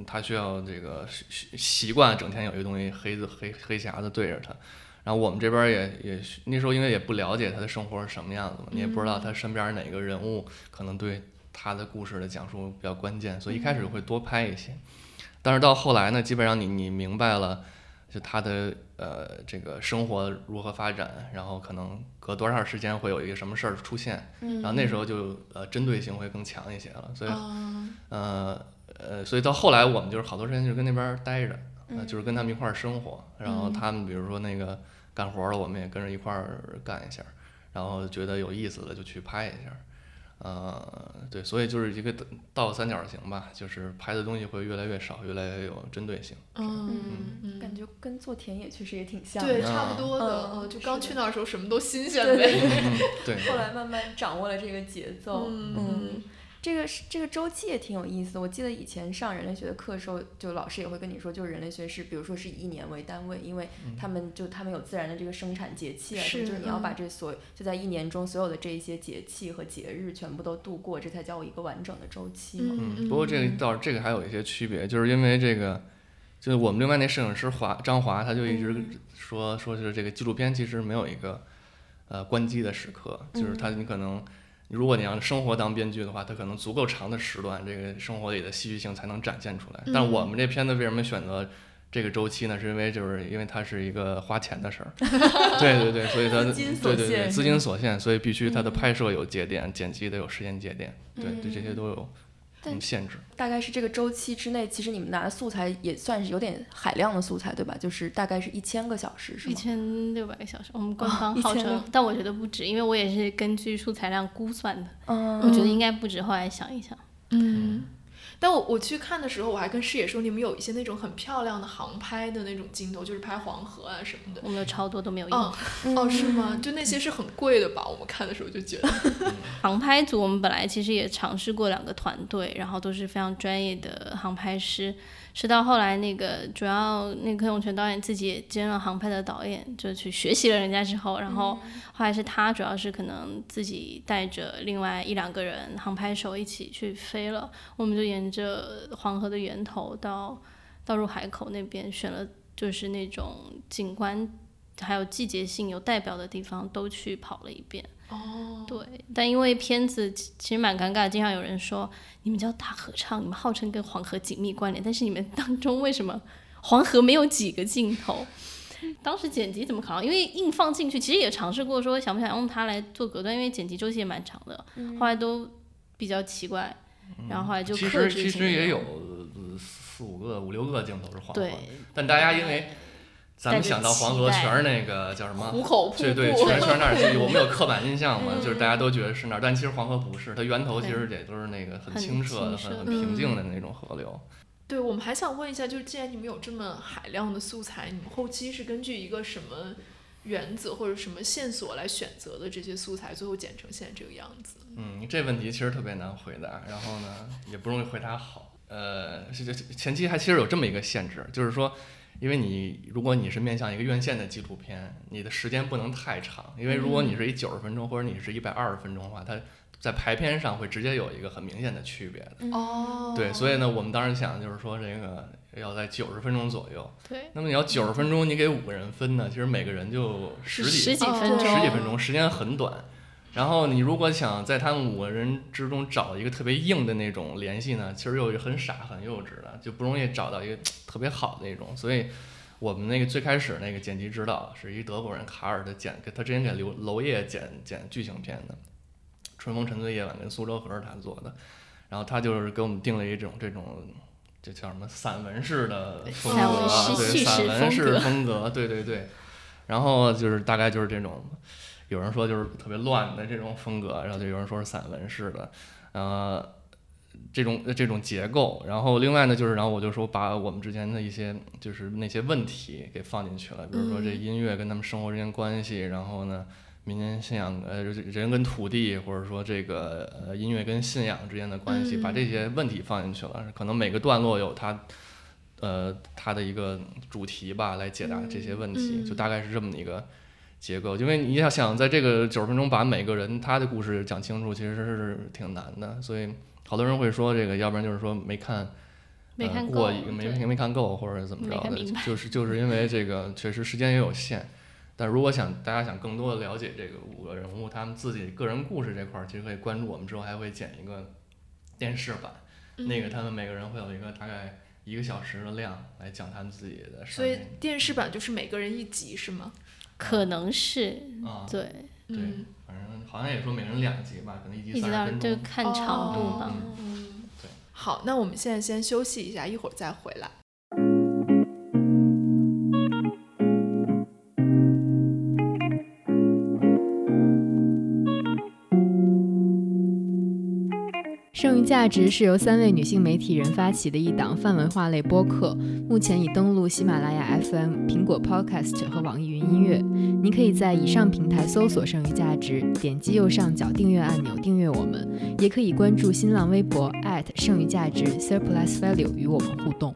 他需要这个习习习惯整天有一个东西黑子黑黑匣子对着他，然后我们这边儿也也那时候因为也不了解他的生活是什么样子嘛，你也不知道他身边儿哪个人物可能对他的故事的讲述比较关键，所以一开始会多拍一些，但是到后来呢，基本上你你明白了。就他的呃这个生活如何发展，然后可能隔多长时间会有一个什么事儿出现，然后那时候就呃针对性会更强一些了，所以啊，呃呃，所以到后来我们就是好多时间就跟那边儿待着，呃，就是跟他们一块儿生活，然后他们比如说那个干活儿了，我们也跟着一块儿干一下，然后觉得有意思了就去拍一下儿。呃，对，所以就是一个倒三角形吧，就是拍的东西会越来越少，越来越有针对性。嗯嗯，感觉跟做田野确实也挺像的。对，差不多的，嗯嗯，就刚是去那儿的时候什么都新鲜对呗。嗯，对。后来慢慢掌握了这个节奏。嗯嗯，这个是这个周期也挺有意思的。我记得以前上人类学的课的时候，就老师也会跟你说，就是人类学是，比如说是以一年为单位，因为他们就他们有自然的这个生产节气啊，就是你要把嗯。这所就在一年中所有的这一些节气和节日全部都度过，这才叫一个完整的周期嘛。嗯，不过这个倒是这个还有一些区别，就是因为这个，就是我们另外那摄影师华张华，他就一直说说是这个纪录片其实没有一个呃关机的时刻，就是他你可能如果你让生活当编剧的话，它可能足够长的时段，这个生活里的戏剧性才能展现出来。但我们这片子为什么选择？这个周期呢，是因为就是因为它是一个花钱的事儿，对对对，所以它对对对资金所限，所以必须它的嗯。拍摄有节点，剪辑得有时间节点，对对这些嗯。都有限制。大概是这个周期之内，其实你们拿的素材也算是有点海量的素材，对吧？就是大概是一千个小时，是一？千六百个小时，我们官方哦号称，1600但我觉得不止，因为我也是根据素材量估算的，嗯，我觉得应该不止。后来想一想，嗯，但我我去看的时候，我还跟师姐说，你们有一些那种很漂亮的航拍的那种镜头，就是拍黄河啊什么的。我们有超多都没有用。嗯，哦，是吗？就那些是很贵的吧？我们看的时候就觉得，航拍组我们本来其实也尝试过两个团队，然后都是非常专业的航拍师。是到后来那个主要那个柯永全导演自己也兼了航拍的导演，就去学习了人家之后，然后后来是他主要是可能自己带着另外一两个人航拍手一起去飞了，我们就沿着黄河的源头到到入海口那边选了，就是那种景观还有季节性有代表的地方都去跑了一遍。哦，对，但因为片子其其实蛮尴尬，经常有人说你们叫大合唱，你们号称跟黄河紧密关联，但是你们当中为什么黄河没有几个镜头？当时剪辑怎么考量？因为硬放进去，其实也尝试过说想不想用它来做隔断，因为剪辑周期也蛮长的，后来都比较奇怪，然后后来就其克实其实也有四五个、五六个镜头是黄河但大家因为咱们想到黄河全是那个叫什么？壶口瀑布，对对，全全是那儿。就我们有刻板印象嘛，嗯就是大家都觉得是那儿，但其实黄河不是，它源头其实也都是那个很很清澈的、很很平静的那种河流。对，我们还想问一下，就是既然你们有这么海量的素材，你们后期是根据一个什么原则或者什么线索来选择的这些素材，最后剪成现在这个样子？嗯，这问题其实特别难回答，然后呢也不容易回答好。呃，是这前期还其实有这么一个限制，就是说，因为你如果你是面向一个院线的纪录片，你的时间不能太长，因为如果你是一九十分钟或者你是一百二十分钟的话，它在排片上会直接有一个很明显的区别的。哦对，所以呢，我们当时想就是说这个要在九十分钟左右。对，那么你要九十分钟，你给五个人分呢，其实每个人就十几十几哦分钟，十几分钟，时间很短。然后你如果想在他们五个人之中找一个特别硬的那种联系呢，其实又很傻很幼稚的，就不容易找到一个 特别好的那种。所以我们那个最开始那个剪辑指导是一德国人卡尔的剪，给他之前给刘娄烨剪剪剧情片的，《春风沉醉夜晚》跟苏州河是他做的，然后他就是给我们定了一种这种。这叫什么散文式的风格啊？对，散文式风格，对对对。然后就是大概就是这种，有人说就是特别乱的这种风格，然后就有人说是散文式的，呃，这种这种结构。然后另外呢，就是然后我就说把我们之前的一些就是那些问题给放进去了，比如说这嗯音乐跟他们生活之间关系，然后呢。民间信仰，呃，人跟土地，或者说这个呃音乐跟信仰之间的关系，把这些问题放进去了。可能每个段落有它，呃，它的一个主题吧，来解答这些问题，嗯就大概是这么一个结构。因为你要想在这个九十分钟把每个人他的故事讲清楚，其实是挺难的。所以好多人会说这个，要不然就是说没看。呃、没看够过瘾，没没看够，或者怎么着的就是就是因为这个确实时间也有限。但如果想大家想更多的了解这个五个人物他们自己个人故事这块儿，其实可以关注我们之后还会剪一个电视版，嗯那个他们每个人会有一个大概一个小时的量来讲他们自己的事所以。电视版就是每个人一集是吗？可能是啊，对，对嗯，反正好像也说每人两集吧，可能一集一直到三十分钟。就看长度吧。嗯嗯，对。好，那我们现在先休息一下，一会儿再回来。剩余价值是由三位女性媒体人发起的一档泛文化类播客，目前已登录喜马拉雅 FM、苹果 Podcast 和网易云音乐。你可以在以上平台搜索“剩余价值”，点击右上角订阅按钮订阅我们，也可以关注新浪微博剩余价值 Surplus Value 与我们互动。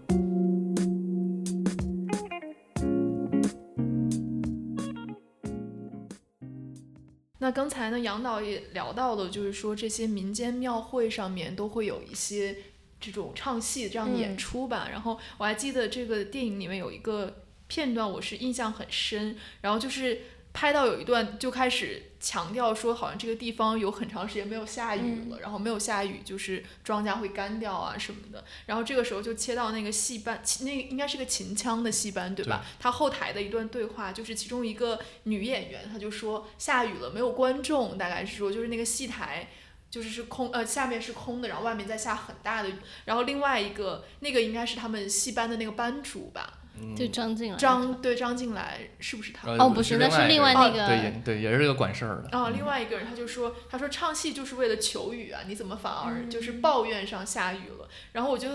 那刚才呢，杨导也聊到了，就是说这些民间庙会上面都会有一些这种唱戏这样的演出吧。然后我还记得这个电影里面有一个片段，我是印象很深。然后就是拍到有一段就开始强调说，好像这个地方有很长时间没有下雨了，然后没有下雨就是庄稼会干掉啊什么的。然后这个时候就切到那个戏班，那个应该是个秦腔的戏班对吧？他后台的一段对话，就是其中一个女演员，她就说下雨了，没有观众，大概是说就是那个戏台。就是是空，呃，下面是空的，然后外面在下很大的雨。然后另外一个，那个应该是他们戏班的那个班主吧，嗯就张进来张对张进来是不是他？呃哦不是那是另外那个对也对也是这个管事儿的。啊，嗯另外一个人他就说，他说唱戏就是为了求雨啊，你怎么反而嗯就是抱怨上下雨了？然后我就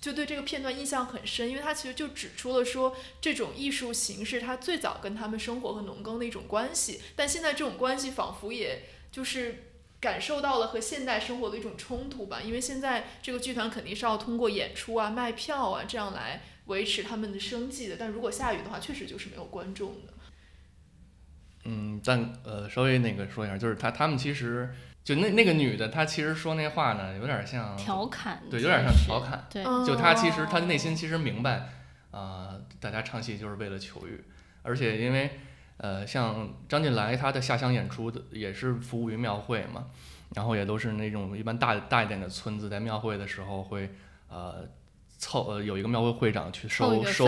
就对这个片段印象很深，因为他其实就指出了说，这种艺术形式它最早跟他们生活和农耕的一种关系，但现在这种关系仿佛也就是。感受到了和现代生活的一种冲突吧，因为现在这个剧团肯定是要通过演出啊、卖票啊这样来维持他们的生计的，但如果下雨的话，确实就是没有观众的。嗯，但呃，稍微那个说一下，就是他他们其实就那那个女的，她其实说那话呢，有点像调侃，对，有点像调侃。对，就她其实她内心其实明白，啊、大家唱戏就是为了求雨，而且因为呃，像张晋来他的下乡演出的也是服务于庙会嘛，然后也都是那种一般大大一点的村子，在庙会的时候会呃。凑呃有一个庙会会长去收收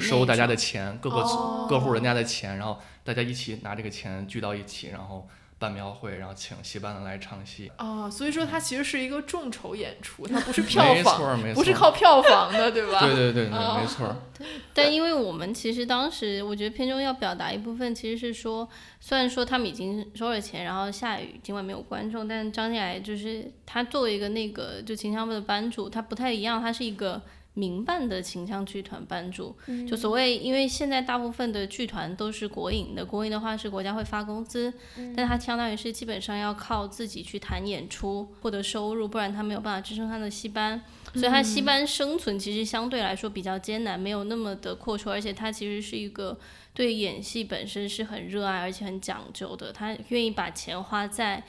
收大家的钱，各个、哦。各户人家的钱，然后大家一起拿这个钱聚到一起，然后办庙会，然后请戏班子来唱戏。啊，所以说它其实是一个众筹演出，它不是票没错房，没错不是靠票房的，对吧？对对对对，哦没错。但因为我们其实当时，我觉得片中要表达一部分，其实是说，虽然说他们已经收了钱，然后下雨，今晚没有观众，但张进来就是他作为一个那个就秦腔部的班主，他不太一样，他是一个民办的秦腔剧团班主。就所谓，因为现在大部分的剧团都是国营的，国营的话是国家会发工资，但他相当于是基本上要靠自己去谈演出获得收入，不然他没有办法支撑他的戏班。所以他戏班生存其实相对来说比较艰难，没有那么的阔绰，而且他其实是一个对演戏本身是很热爱而且很讲究的，他愿意把钱花在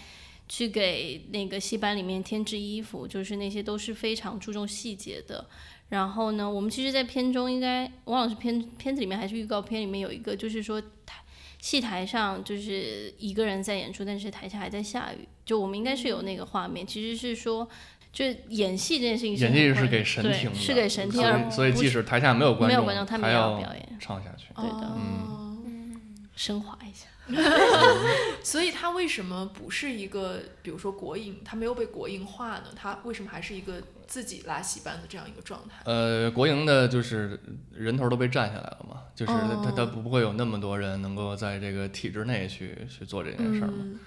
去给那个戏班里面添置衣服，就是那些都是非常注重细节的。然后呢，我们其实，在片中应该我忘了是片片子里面还是预告片里面有一个，就是说台戏台上就是一个人在演出，但是台下还在下雨，就我们应该是有那个画面，其实是说。就是演戏这件事情演戏是给神听的，是给神听，所而以所以即使台下没有观众，没有观众他们还也要表演唱下去。对的嗯升华一下。所以它为什么不是一个，比如说国营，它没有被国营化呢？它为什么还是一个自己拉戏班的这样一个状态？呃，国营的就是人头都被占下来了嘛，就是哦他他不不会有那么多人能够在这个体制内去去做这件事儿嘛。嗯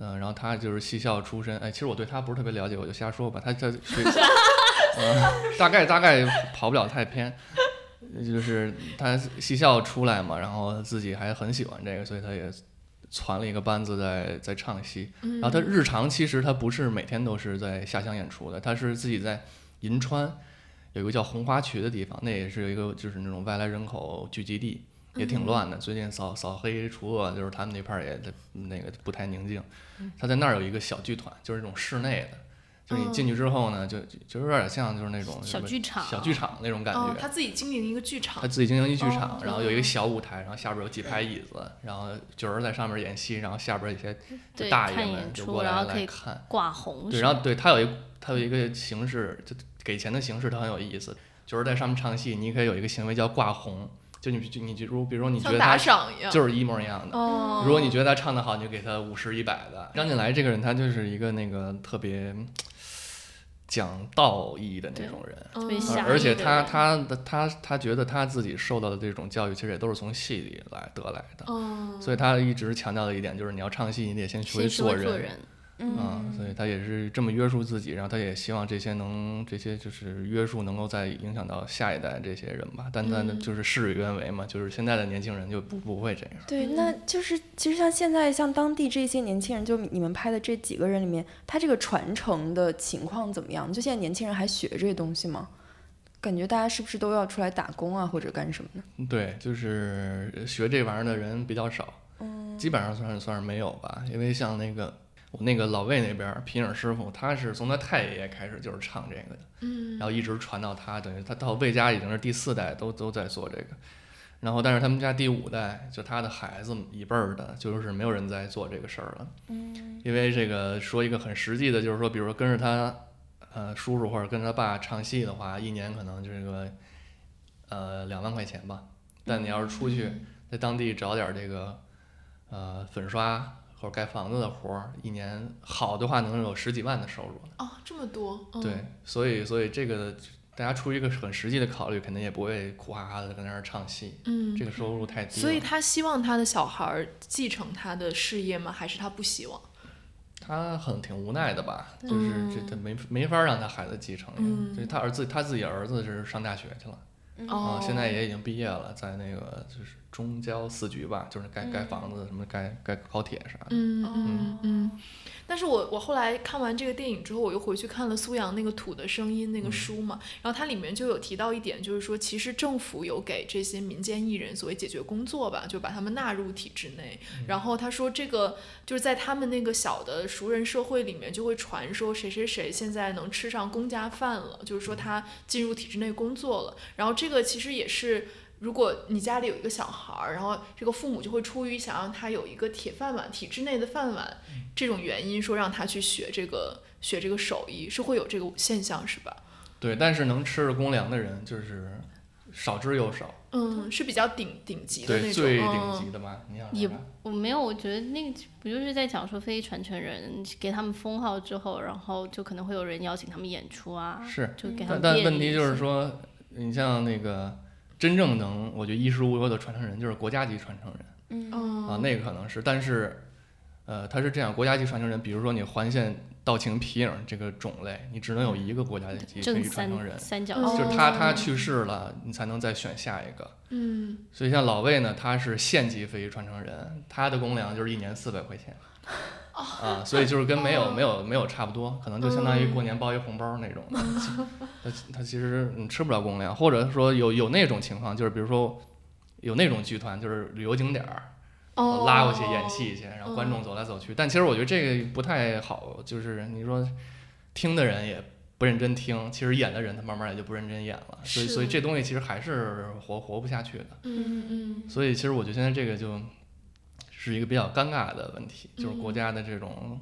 嗯、然后他就是戏校出身，哎，其实我对他不是特别了解，我就瞎说吧。他他学，呃，大概大概跑不了太偏，就是他戏校出来嘛，然后自己还很喜欢这个，所以他也攒了一个班子在在唱戏。然后他日常其实他不是每天都是在下乡演出的，他是自己在银川有一个叫红花渠的地方，那也是有一个就是那种外来人口聚集地，也挺乱的。最近扫扫黑除恶，就是他们那片儿也那个不太宁静。他在那儿有一个小剧团，就是那种室内的。就是你进去之后呢，就就有点像就是那种小剧场小剧场那种感觉。哦，他自己经营一个剧场他，自己经营一剧场，哦然后有一个小舞台，然后下边有几排椅子，然后角儿在上面演戏，然后下边一些大爷们就过来来看。挂红对，然后对他有一他有一个形式，就给钱的形式，他很有意思。就是在上面唱戏，你可以有一个行为叫挂红，就你就你就如比如说你觉得他。就是一模一样的。哦，如果你觉得他唱的好，你就给他五十、一百的。张晋来这个人，他就是一个那个特别讲道义的那种人。而且他他的他他觉得他自己受到的这种教育，其实也都是从戏里来得来的，哦，所以他一直强调的一点就是你要唱戏，你得先学会做人，嗯，所以他也是这么约束自己，然后他也希望这些能这些就是约束能够再影响到下一代这些人吧，但但嗯就是事与愿违嘛，就是现在的年轻人就不不会这样。对，那就是其实像现在像当地这些年轻人，就你们拍的这几个人里面，他这个传承的情况怎么样？就现在年轻人还学这些东西吗？感觉大家是不是都要出来打工啊，或者干什么呢？对，就是学这玩意儿的人比较少，基本上算是算是没有吧。因为像那个我那个老魏那边儿皮影师傅，他是从他太爷爷开始就是唱这个的，嗯然后一直传到他，等于他到魏家已经是第四代都都在做这个。然后，但是他们家第五代，就他的孩子一辈儿的，就是没有人在做这个事儿了。嗯，因为这个说一个很实际的，就是说，比如说跟着他，呃，叔叔或者跟着他爸唱戏的话，一年可能这个，呃，两万块钱吧。但你要是出去在当地找点儿这个，呃，粉刷或者盖房子的活儿，一年好的话能有十几万的收入呢。哦，这么多，嗯、对，所以所以这个大家出于一个很实际的考虑，肯定也不会苦哈哈的在那儿唱戏，嗯，这个收入太低。所以他希望他的小孩儿继承他的事业吗？还是他不希望？他很挺无奈的吧，就是这他没没法让他孩子继承，嗯就是他儿子他自己儿子是上大学去了，哦啊，，现在也已经毕业了，在那个就是中交四局吧，就是盖盖房子什么盖盖高铁啥的。嗯嗯嗯。但是我我后来看完这个电影之后，我又回去看了苏阳那个《土的声音》那个书嘛，然后它里面就有提到一点，就是说其实政府有给这些民间艺人所谓解决工作吧，就把他们纳入体制内。然后他说这个就是在他们那个小的熟人社会里面，就会传说谁谁谁现在能吃上公家饭了，就是说他进入体制内工作了。然后这个其实也是。如果你家里有一个小孩儿，然后这个父母就会出于想让他有一个铁饭碗、体制内的饭碗这种原因，说让他去学这个学这个手艺，是会有这个现象是吧？对，但是能吃着公粮的人，就是少之又少，嗯，是比较顶顶级的那对，种，最嗯顶级的吧？你想也我没有，我觉得那个不就是在讲说非遗传承人给他们封号之后，然后就可能会有人邀请他们演出啊，是，就给他们便但问题就是说，你像那个真正能，我觉得衣食无忧的传承人就是国家级传承人。嗯。嗯啊，那个可能是，但是，呃，他是这样，国家级传承人，比如说你环线道情皮影这个种类，你只能有一个国家级非正遗传承人。三，三角。哦。形就是他他去世了，你才能再选下一个。嗯。所以像老魏呢，他是县级非遗传承人，他的公粮就是一年四百块钱。啊，所以就是跟没有没有没有差不多，可能就相当于过年包一红包那种的。他他其实你吃不了公粮，或者说有有那种情况，就是比如说有那种剧团，就是旅游景点儿，哦，拉过去演戏去，然后观众走来走去。但其实我觉得这个不太好，就是你说听的人也不认真听，其实演的人他慢慢也就不认真演了。所以所以这东西其实还是活活不下去的。嗯嗯所以其实我觉得现在这个就是一个比较尴尬的问题，就是国家的这种。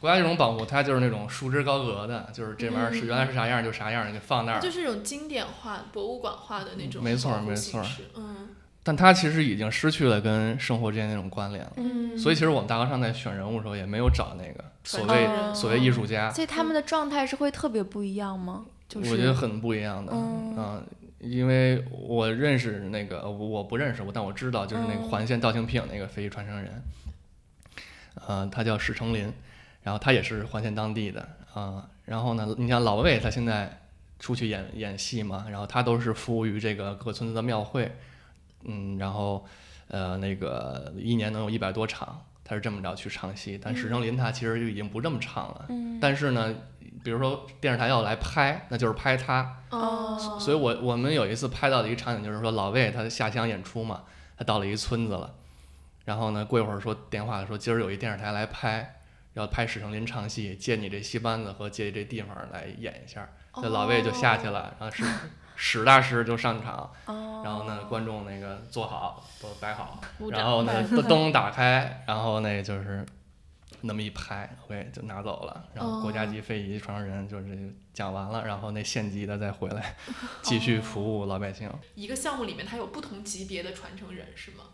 国家这种保护，它就是那种束之高阁的，就是这玩意儿是原来是啥样就啥样，给放那嗯，儿。就是一种经典化、博物馆化的那种没错没错嗯但它其实已经失去了跟生活之间那种关联了。嗯，所以其实我们大合唱在选人物的时候，也没有找那个所谓所谓艺术家，所以他们的状态是会特别不一样吗？就是我觉得很不一样的，嗯啊因为我认识那个，我我不认识，我但我知道，就是那个嗯环县道庆皮影那个非遗传承人，呃，他叫史成林，然后他也是环县当地的啊、然后呢，你像老魏，他现在出去演演戏嘛，然后他都是服务于这个各村子的庙会，嗯，然后呃那个一年能有一百多场，他是这么着去唱戏，但史成林他其实就已经不这么唱了，嗯。但是呢，比如说电视台要来拍，那就是拍他。哦，所以我我们有一次拍到的一个场景就是说，老魏他下乡演出嘛，他到了一村子了，然后呢，过一会儿说电话说今儿有一电视台来拍，要拍史成林唱戏，借你这戏班子和借这地方来演一下。那老魏就下去了，然后史 史大师就上场，哦然后呢，观众那个坐好都摆好，然后呢，灯灯打开，然后那就是那么一拍，OK 就拿走了。然后国家级非遗传承人就是讲完了，然后那县级的再回来继续服务老百姓。一个项目里面它有不同级别的传承人是吗？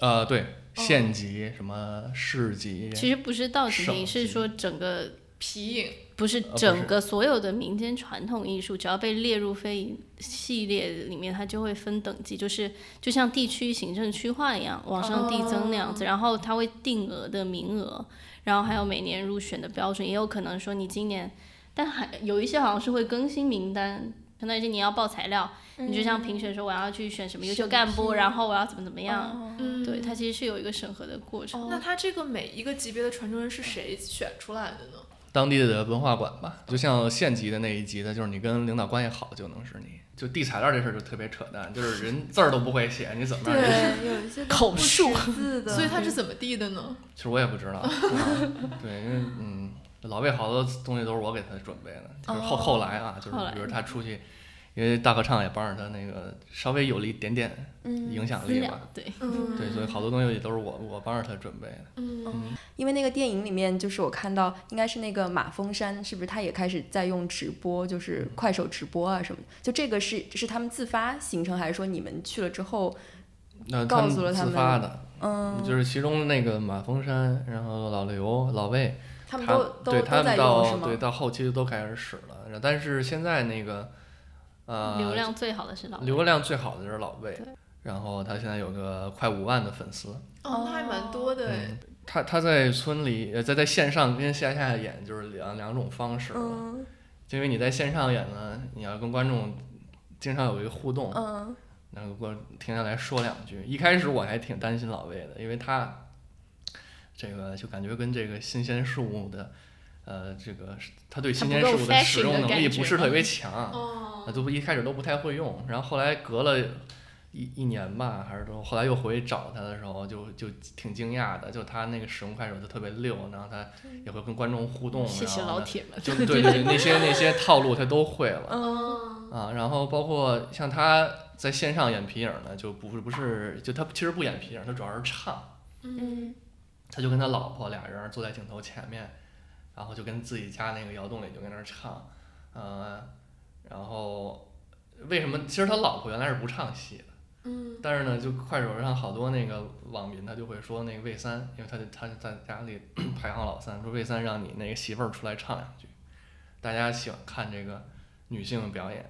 呃，对，县级什么市级，其实不是到省景，是说整个皮影不是整个所有的民间传统艺术，只要被列入非遗系列里面，它就会分等级，就是就像地区行政区划一样，往上递增那样子。然后它会定额的名额，然后还有每年入选的标准，也有可能说你今年，但还有一些好像是会更新名单。相当于是你要报材料，你就像评选说我要去选什么优秀干部，然后我要怎么怎么样，嗯对，它其实是有一个审核的过程。那它这个每一个级别的传承人是谁选出来的呢？当地的文化馆吧，就像县级的那一级的，就是你跟领导关系好就能是你。就递材料这事儿就特别扯淡，就是人字儿都不会写，你怎么让人？对，有一些不口述识字的，所以他是怎么递的呢？其实我也不知道。啊 对，因为嗯，老魏好多东西都是我给他准备的，就是后、哦后来啊，就是比如他出去，因为大合唱也帮着他那个稍微有了一点点嗯影响力吧。对，嗯对，所以好多东西也都是我我帮着他准备的。嗯因为那个电影里面，就是我看到应该是那个马峰山，是不是他也开始在用直播，就是快手直播啊什么的？就这个是是他们自发形成，还是说你们去了之后，那告诉了他们自发的，嗯，就是其中那个马峰山，然后老刘、老魏，他他们都都对他们到用是吗？对到后期都开始使了，但是现在那个呃流量最好的是老流量最好的就是老魏，然后他现在有个快五万的粉丝。哦，那还蛮多的。他他在村里呃在在线上跟线下演就是两两种方式嘛，嗯。因为你在线上演呢，你要跟观众经常有一个互动，嗯。能够给我停下来说两句。一开始我还挺担心老魏的，因为他这个就感觉跟这个新鲜事物的，呃，这个是他对新鲜事物的使用能力不是特别强，哦啊，都不一开始都不太会用，然后后来隔了一一年吧，还是都后来又回去找他的时候，就就挺惊讶的，就他那个使用快手就特别溜，然后他也会跟观众互动，谢谢老铁们。就对对对，那些那些套路他都会了。嗯啊，然后包括像他在线上演皮影呢，就不是不是，就他其实不演皮影，他主要是唱，嗯他就跟他老婆俩人坐在镜头前面，然后就跟自己家那个窑洞里就跟那儿唱，呃，然后为什么？其实他老婆原来是不唱戏的，嗯但是呢，就快手上好多那个网民他就会说那个魏三，因为他就他在家里 排行老三，说魏三让你那个媳妇儿出来唱两句，大家喜欢看这个女性表演。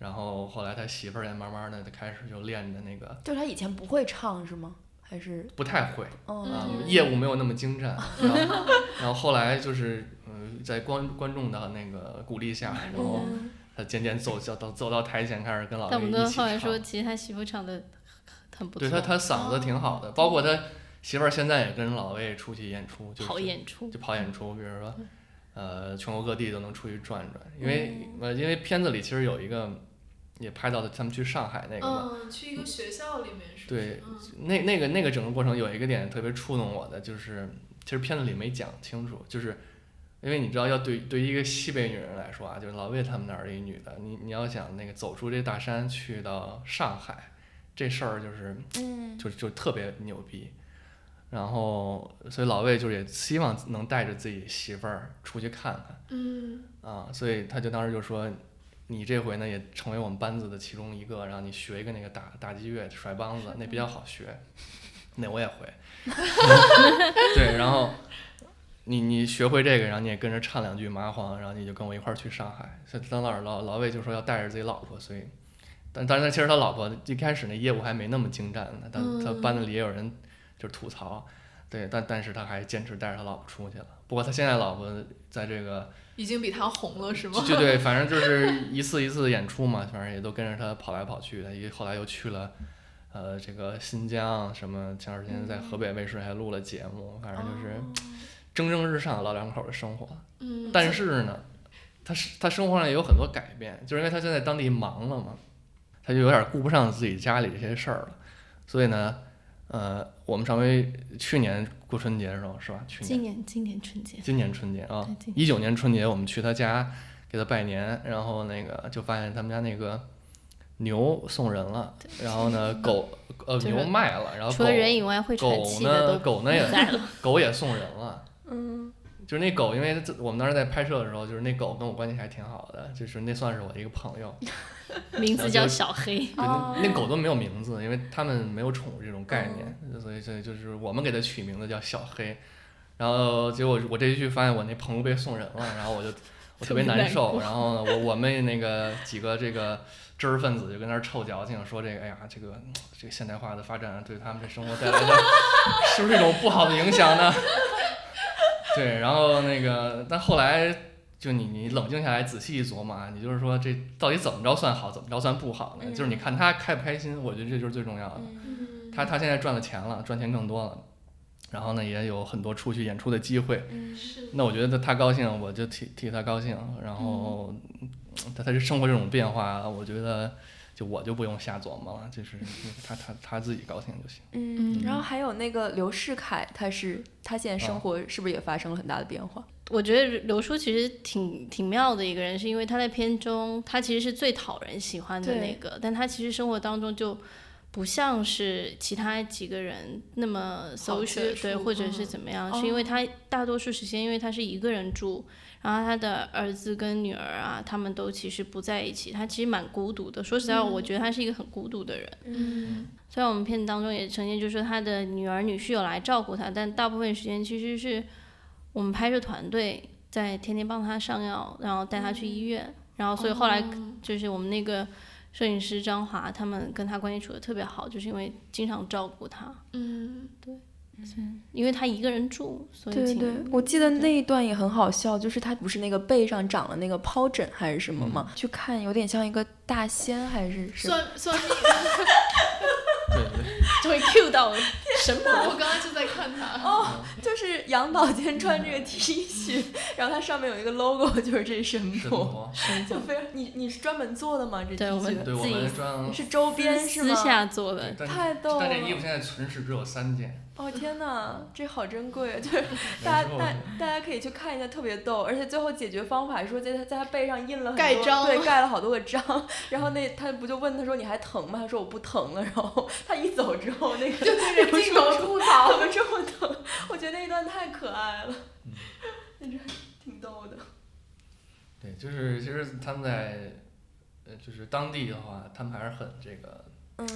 然后后来他媳妇儿也慢慢的就开始就练的那个就是他以前不会唱是吗？还是不太会，哦啊、嗯业务没有那么精湛，然后然后后来就是嗯、在观观众的那个鼓励下，然后嗯他渐渐走走到走到台前，开始跟老但我们都魏一起唱。后来说，其实他媳妇唱的很不错，对他他嗓子挺好的，包括他媳妇儿现在也跟老魏出去演出，就是跑演出，就跑演出，比如说呃全国各地都能出去转转，因为呃因为片子里其实有一个也拍到了他们去上海那个嘛，嗯，去一个学校里面是不对？嗯。那那个那个整个过程有一个点特别触动我的，就是其实片子里没讲清楚，就是因为你知道，要对对于一个西北女人来说啊，就是老魏他们那儿的一女的，你你要想那个走出这大山去到上海，这事儿就是嗯。就就特别牛逼。然后，所以老魏就是也希望能带着自己媳妇儿出去看看。嗯。啊，所以他就当时就说，你这回呢也成为我们班子的其中一个，然后你学一个那个打打击乐甩梆子，那比较好学，那我也会。对，然后你你学会这个，然后你也跟着唱两句麻黄，然后你就跟我一块儿去上海。所以当老老老魏就说要带着自己老婆，所以，但但是其实他老婆一开始那业务还没那么精湛呢，但他班子里也有人就是吐槽，对，但但是他还坚持带着他老婆出去了。不过他现在老婆在这个已经比他红了是吗？就对，反正就是一次一次的演出嘛，反正也都跟着他跑来跑去他。也后来又去了，呃，这个新疆什么，前段时间在河北卫视还录了节目，反正就是蒸蒸日上的老两口的生活。嗯，但是呢，他是他生活上也有很多改变，就是因为他现在当地忙了嘛，他就有点顾不上自己家里这些事儿了。所以呢，呃，我们上回去年过春节的时候是吧？去年今年今年春节，今年春节啊，一九年春节我们去他家给他拜年，然后那个就发现他们家那个牛送人了，然后呢狗呃就是牛卖了，然后除了狗人以外会喘狗呢狗呢也。狗也送人了。嗯就是那狗，因为这我们当时在拍摄的时候，就是那狗跟我关系还挺好的，就是那算是我的一个朋友。名字叫小黑，那那狗都没有名字，因为他们没有宠物这种概念，所以所以就是我们给它取名字叫小黑。然后结果我这一去发现我那朋友被送人了，然后我就我特别难受。然后呢，我我们那个几个这个知识分子就跟那儿臭矫情，说这个哎呀，这个这个现代化的发展对他们这生活带来的 是不是一种不好的影响呢？对，然后那个，但后来就你你冷静下来仔细一琢磨啊，你就是说这到底怎么着算好，怎么着算不好呢？就是你看他开不开心，我觉得这就是最重要的。嗯他他现在赚了钱了，赚钱更多了，然后呢也有很多出去演出的机会。嗯是那我觉得他高兴，我就替替他高兴。然后，他他这生活这种变化，我觉得就我就不用瞎琢磨了，就是他他他自己高兴就行。嗯，然后还有那个刘世凯，他是他现在生活是不是也发生了很大的变化？我觉得刘叔其实挺挺妙的一个人，是因为他在片中，他其实是最讨人喜欢的那个，但他其实生活当中就不像是其他几个人那么 social，对，或者是嗯怎么样，是因为他大多数时间，因为他是一个人住，然后他的儿子跟女儿啊，他们都其实不在一起，他其实蛮孤独的。说实在话，我觉得他是一个很孤独的人。嗯。虽然我们片子当中也呈现，就是说他的女儿女婿有来照顾他，但大部分时间其实是我们拍摄团队在天天帮他上药，然后带他去医院，然后所以后来就是我们那个摄影师张华他们跟他关系处的特别好，就是因为经常照顾他，嗯，因为他一个人住，所以挺对对，我记得那一段也很好笑，就是他不是那个背上长了那个疱疹还是什么吗？去看有点像一个大仙还是什么？算算命，对对，就会 cue 到神婆。我刚刚就在看他。哦，就是杨导今穿这个 T 恤，然后它上面有一个 logo，就是这神神婆，就非常你你是专门做的吗？这 T 对我们自己是周边是吗？私下做的，但太逗但这衣服！现在存世只有三件。哦天哪，这好珍贵啊！就是大家大大家可以去看一下，特别逗，而且最后解决方法说在他在他背上印了很多盖章对，盖了好多个章，然后那他不就问他说你还疼吗？他说我不疼了，然后他一走之后那个就对着镜头吐槽怎么这么疼？我觉得那一段太可爱了，那真挺逗的。对，就是其实他们在呃，就是当地的话，他们还是很这个嗯，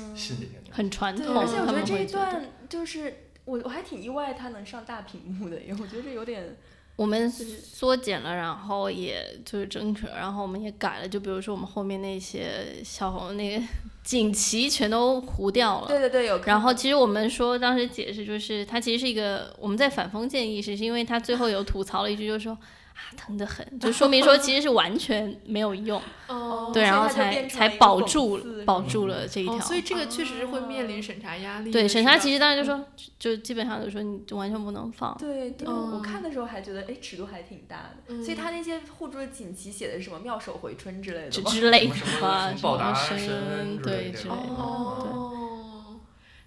很传统，而且我觉得这一段就是我我还挺意外，它能上大屏幕的，因为我觉得这有点 我们缩减了，然后也就是争取了，然后我们也改了，就比如说我们后面那些小红那个 锦旗全都糊掉了。对对对有。然后其实我们说当时解释就是，它其实是一个我们在反封建意识，是因为他最后有吐槽了一句，就是说啊疼得很，就说明说其实是完全没有用，哦对，然后才才保住刺保住了这一条。哦，所以这个确实是会面临审查压力。对审查其实当时就说，就基本上就说你就完全不能放。对对，嗯我看的时候还觉得，哎，尺度还挺大的。所以嗯他那些护住的锦旗写的是什么“妙手回春”之类的吗？之之类的什么吧，什么报答什么神恩之对之类的，对。哦，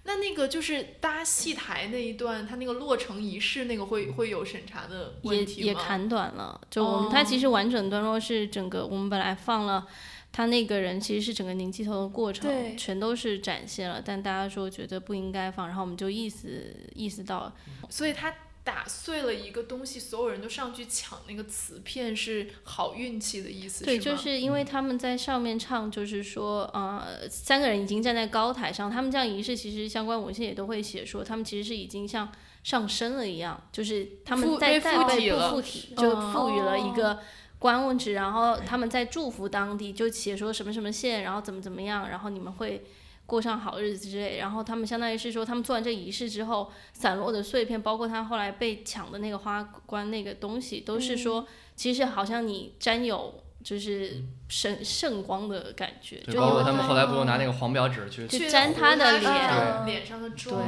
那那个就是搭戏台那一段，他那个落成仪式那个会会有审查的也问题吗？也砍短了。就我们、它其实完整段落是整个我们本来放了。他那个人其实是整个拧鸡头的过程对，全都是展现了，但大家说觉得不应该放，然后我们就意思意识到，所以他打碎了一个东西，所有人都上去抢那个瓷片，是好运气的意思，对，吗？就是因为他们在上面唱，就是说，呃，三个人已经站在高台上，他们这样仪式其实相关文献也都会写说，他们其实是已经像上升了一样，就是他们在在被不附体了附体，就哦。赋予了一个官位职，然后他们在祝福当地，就写说什么什么县，然后怎么怎么样，然后你们会。过上好日子之类，然后他们相当于是说，他们做完这仪式之后，散落的碎片，包括他后来被抢的那个花冠那个东西，都是说，其实好像你沾有就是圣圣光的感觉，就包括他们后来不用拿那个黄表纸去，去沾他的脸脸脸上的妆，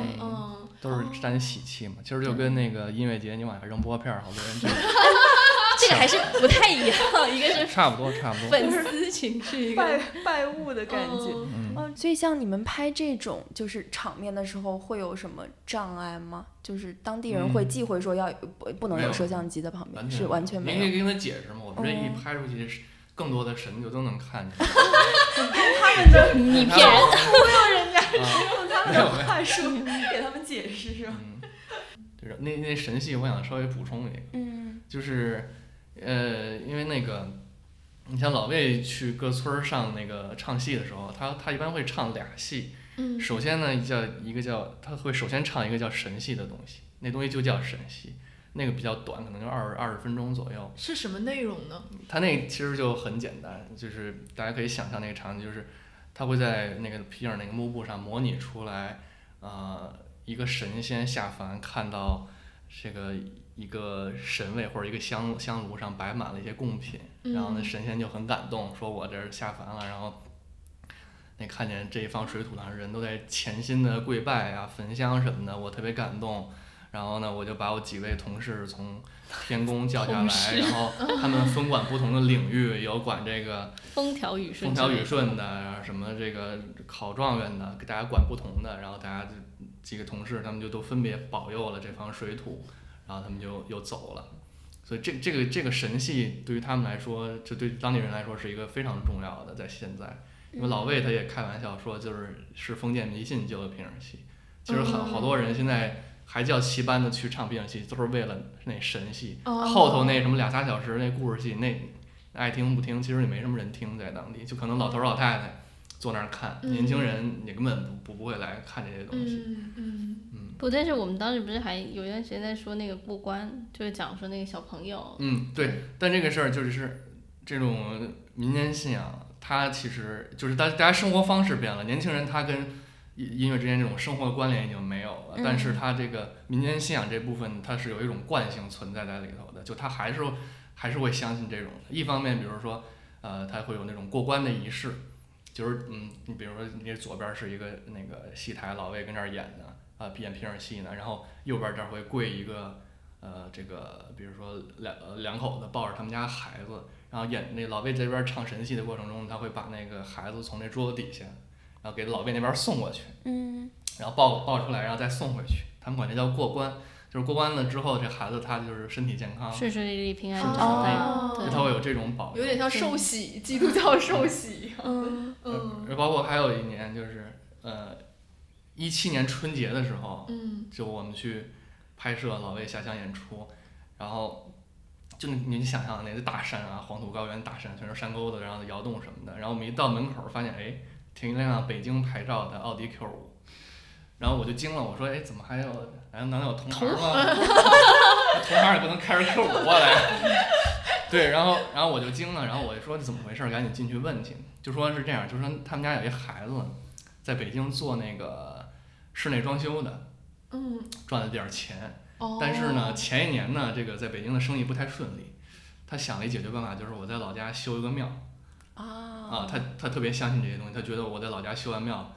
都是沾喜气嘛。其实就跟那个音乐节，你往下扔拨片儿，好多人就 这个还是不太一样，一个是差不多差不多。粉丝情绪，一拜个拜物的感觉。嗯所以像你们拍这种就是场面的时候，会有什么障碍吗？就是当地人会嗯忌讳说要不不能没有有摄像机在旁边，是完全没有。你可以跟他解释吗，我们这一哦拍出去，是更多的神就都能看见。他们的你骗人，人家啊用他们的话术给他们解释是吧？嗯，就是那那神戏，我想稍微补充一个，嗯就是呃，因为那个，你像老魏去各村儿上那个唱戏的时候，他他一般会唱俩戏。嗯首先呢，叫一个叫他会首先唱一个叫神戏的东西，那东西就叫神戏，那个比较短，可能就二二十分钟左右。是什么内容呢？他那其实就很简单，就是大家可以想象那个场景，就是他会在那个皮影那个幕布上模拟出来，呃，一个神仙下凡看到这个一个神位或者一个香香炉上摆满了一些贡品，然后那嗯神仙就很感动，说我这儿下凡了，然后。那看见这一方水土上人都在潜心的跪拜啊、焚香什么的，我特别感动。然后呢，我就把我几位同事从天宫叫下来，然后他们分管不同的领域，有管这个风调雨顺的，调雨顺的，然后什么这个考状元的，给大家管不同的，然后大家就几个同事，他们就都分别保佑了这方水土，然后他们就又走了。所以这这个这个神戏对于他们来说，就对当地人来说是一个非常重要的，在现在，因为老魏他也开玩笑说，就是是封建迷信救的皮影戏。其实好好多人现在还叫戏班子去唱皮影戏，都是为了那神戏。哦后头那什么俩仨小时那故事戏，那爱听不听，其实也没什么人听在当地，就可能老头老太太坐那儿看，嗯年轻人你根本不不不会来看这些东西。嗯嗯嗯不，但是我们当时不是还有一段时间在说那个过关，就是讲说那个小朋友，嗯，对。但这个事儿就是这种民间信仰，它其实就是大大家生活方式变了，年轻人他跟音音乐之间这种生活关联已经没有了，但是他这个民间信仰这部分，它是有一种惯性存在在里头的，就他还是还是会相信这种。一方面，比如说，呃，他会有那种过关的仪式，就是嗯，你比如说你这左边是一个那个戏台，老魏跟这儿演的啊，演皮影戏呢，然后右边这儿会跪一个呃，这个比如说两呃两口子抱着他们家孩子，然后演那老魏这边唱神戏的过程中，他会把那个孩子从那桌子底下，然后给老魏那边送过去，嗯然后抱抱出来，然后再送回去，他们管这叫过关。就是过关了之后，这孩子他就是身体健康，顺顺利利、平安是的长大，哦对就他会有这种保佑。有点像受洗，基督教受洗。嗯嗯呃，包括还有一年就是呃，一七年春节的时候，嗯就我们去拍摄老魏下乡演出，然后就你你想象那些大山啊，黄土高原大山，全是山沟子，然后窑洞什么的。然后我们一到门口，发现哎，停一辆北京牌照的奥迪 Q 五，然后我就惊了，我说哎，怎么还有哎，难道有同行吗？同行也不能开着 Q 五过来。对，然后然后我就惊了，然后我就说怎么回事，赶紧进去问去。就说是这样，就说他们家有一孩子在北京做那个室内装修的，嗯，赚了点儿钱。哦，但是呢，前一年呢，这个在北京的生意不太顺利，他想了一解决办法，就是我在老家修一个庙啊啊，他他特别相信这些东西，他觉得我在老家修完庙，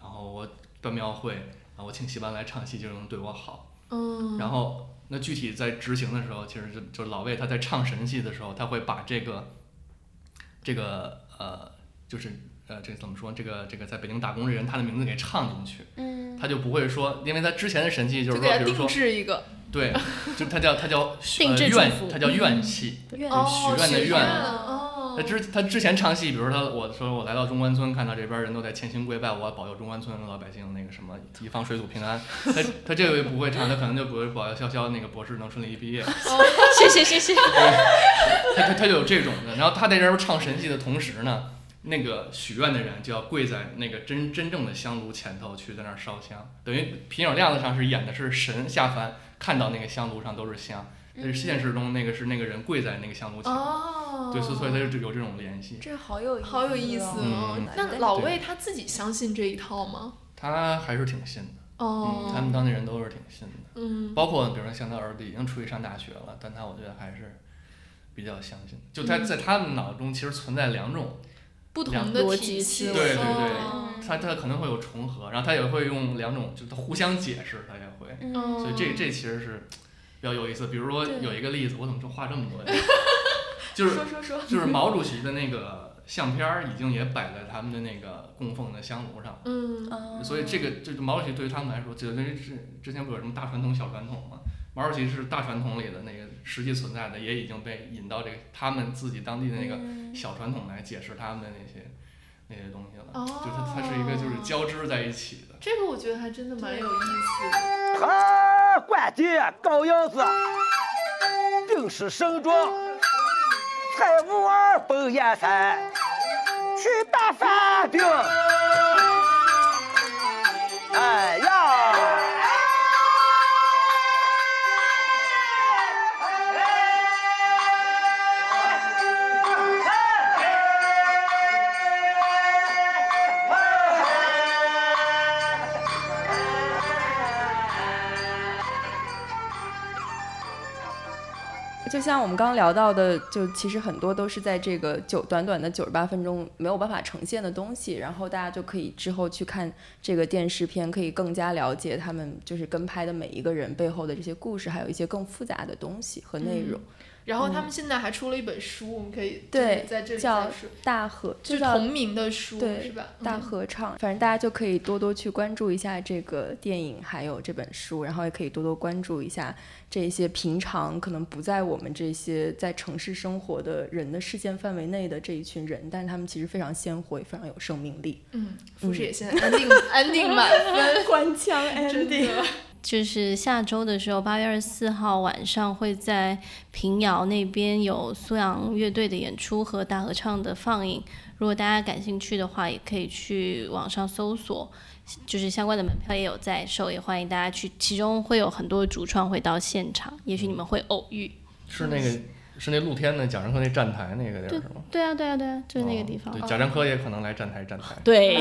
然后我办庙会，啊，我请戏班来唱戏就能对我好，嗯，然后那具体在执行的时候，其实就就老魏他在唱神戏的时候，他会把这个这个呃，就是呃，这怎么说？这个这个在北京打工的人他的名字给唱进去，嗯他就不会说，因为他之前的神戏就就是说，比如说。制一个对，就他叫他叫定呃怨制祝福，它叫怨气。许愿的愿哦他，之他之前唱戏，比如说他我说我来到中关村，看到这边人都在虔心跪拜，我要保佑中关村老百姓那个什么一方水土平安。他他这回不会唱，他可能就不会保佑潇潇那个博士能顺利毕业。谢谢谢谢。他他他就有这种的，然后他在这边唱神戏的同时呢，那个许愿的人就要跪在那个真真正的香炉前头去在那儿烧香，等于皮影亮子上是演的是神下凡看到那个香炉上都是香，但是现实中那个是那个人跪在那个香炉前，哦，对，所以所以他就有这种联系。这好有意思，好有意思哦嗯。那老魏他自己相信这一套吗？他还是挺信的，哦嗯，，他们当地人都是挺信的，嗯，包括比如说像他儿子已经出去上大学了，但他我觉得还是比较相信的，就他在他们脑中其实存在两种。不同的逻体系，对对对哦他他可能会有重合，然后他也会用两种，就是他互相解释，他也会，嗯所以这这其实是比较有意思。比如说对有一个例子，我怎么就画这么多呀？就是说说说，就是毛主席的那个相片儿已经也摆在他们的那个供奉的香炉上，嗯嗯所以这个就是毛主席对于他们来说，就等于是之前不有什么大传统小传统吗？毛主席是大传统里的那个实际存在的，也已经被引到这个他们自己当地的那个嗯小传统来解释他们的那些那些东西了。哦就是它它是一个就是交织在一起的。这个我觉得还真的蛮有意思的。啊，关帝高腰子，定是盛装，在五二奔燕山，去打饭饼。哎呀！就像我们刚聊到的，就其实很多都是在这个九短短的九十八分钟没有办法呈现的东西，然后大家就可以之后去看这个电视片，可以更加了解他们就是跟拍的每一个人背后的这些故事，还有一些更复杂的东西和内容。然后他们现在还出了一本书，我们可以嗯对在这里叫，大合就是同名的书对是吧？大嗯合唱，反正大家就可以多多去关注一下这个电影，还有这本书，然后也可以多多关注一下这些平常可能不在我们这些在城市生活的人的视线范围内的这一群人，但是他们其实非常鲜活，也非常有生命力。嗯，富士也现在安定安定满分，官腔真的。就是下周的时候，八月二十四号晚上会在平遥那边有苏阳乐队的演出和大合唱的放映。如果大家感兴趣的话，也可以去网上搜索，就是相关的门票也有在售，也欢迎大家去。其中会有很多主创会到现场，也许你们会偶遇。是那个是那露天的贾樟柯那站台那个地儿是吗？对啊，对啊，对啊，就是那个地方。哦对，贾樟柯也可能来站台站台。对，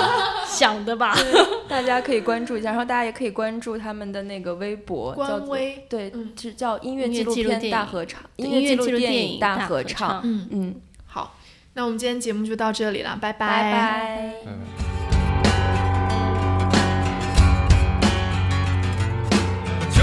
想的吧？大家可以关注一下，然后大家也可以关注他们的那个微博，官微对，嗯是叫音乐纪录片大合唱，音乐纪录音乐纪录电影大合合唱嗯，嗯，好，那我们今天节目就到这里了，拜拜拜。嗯秋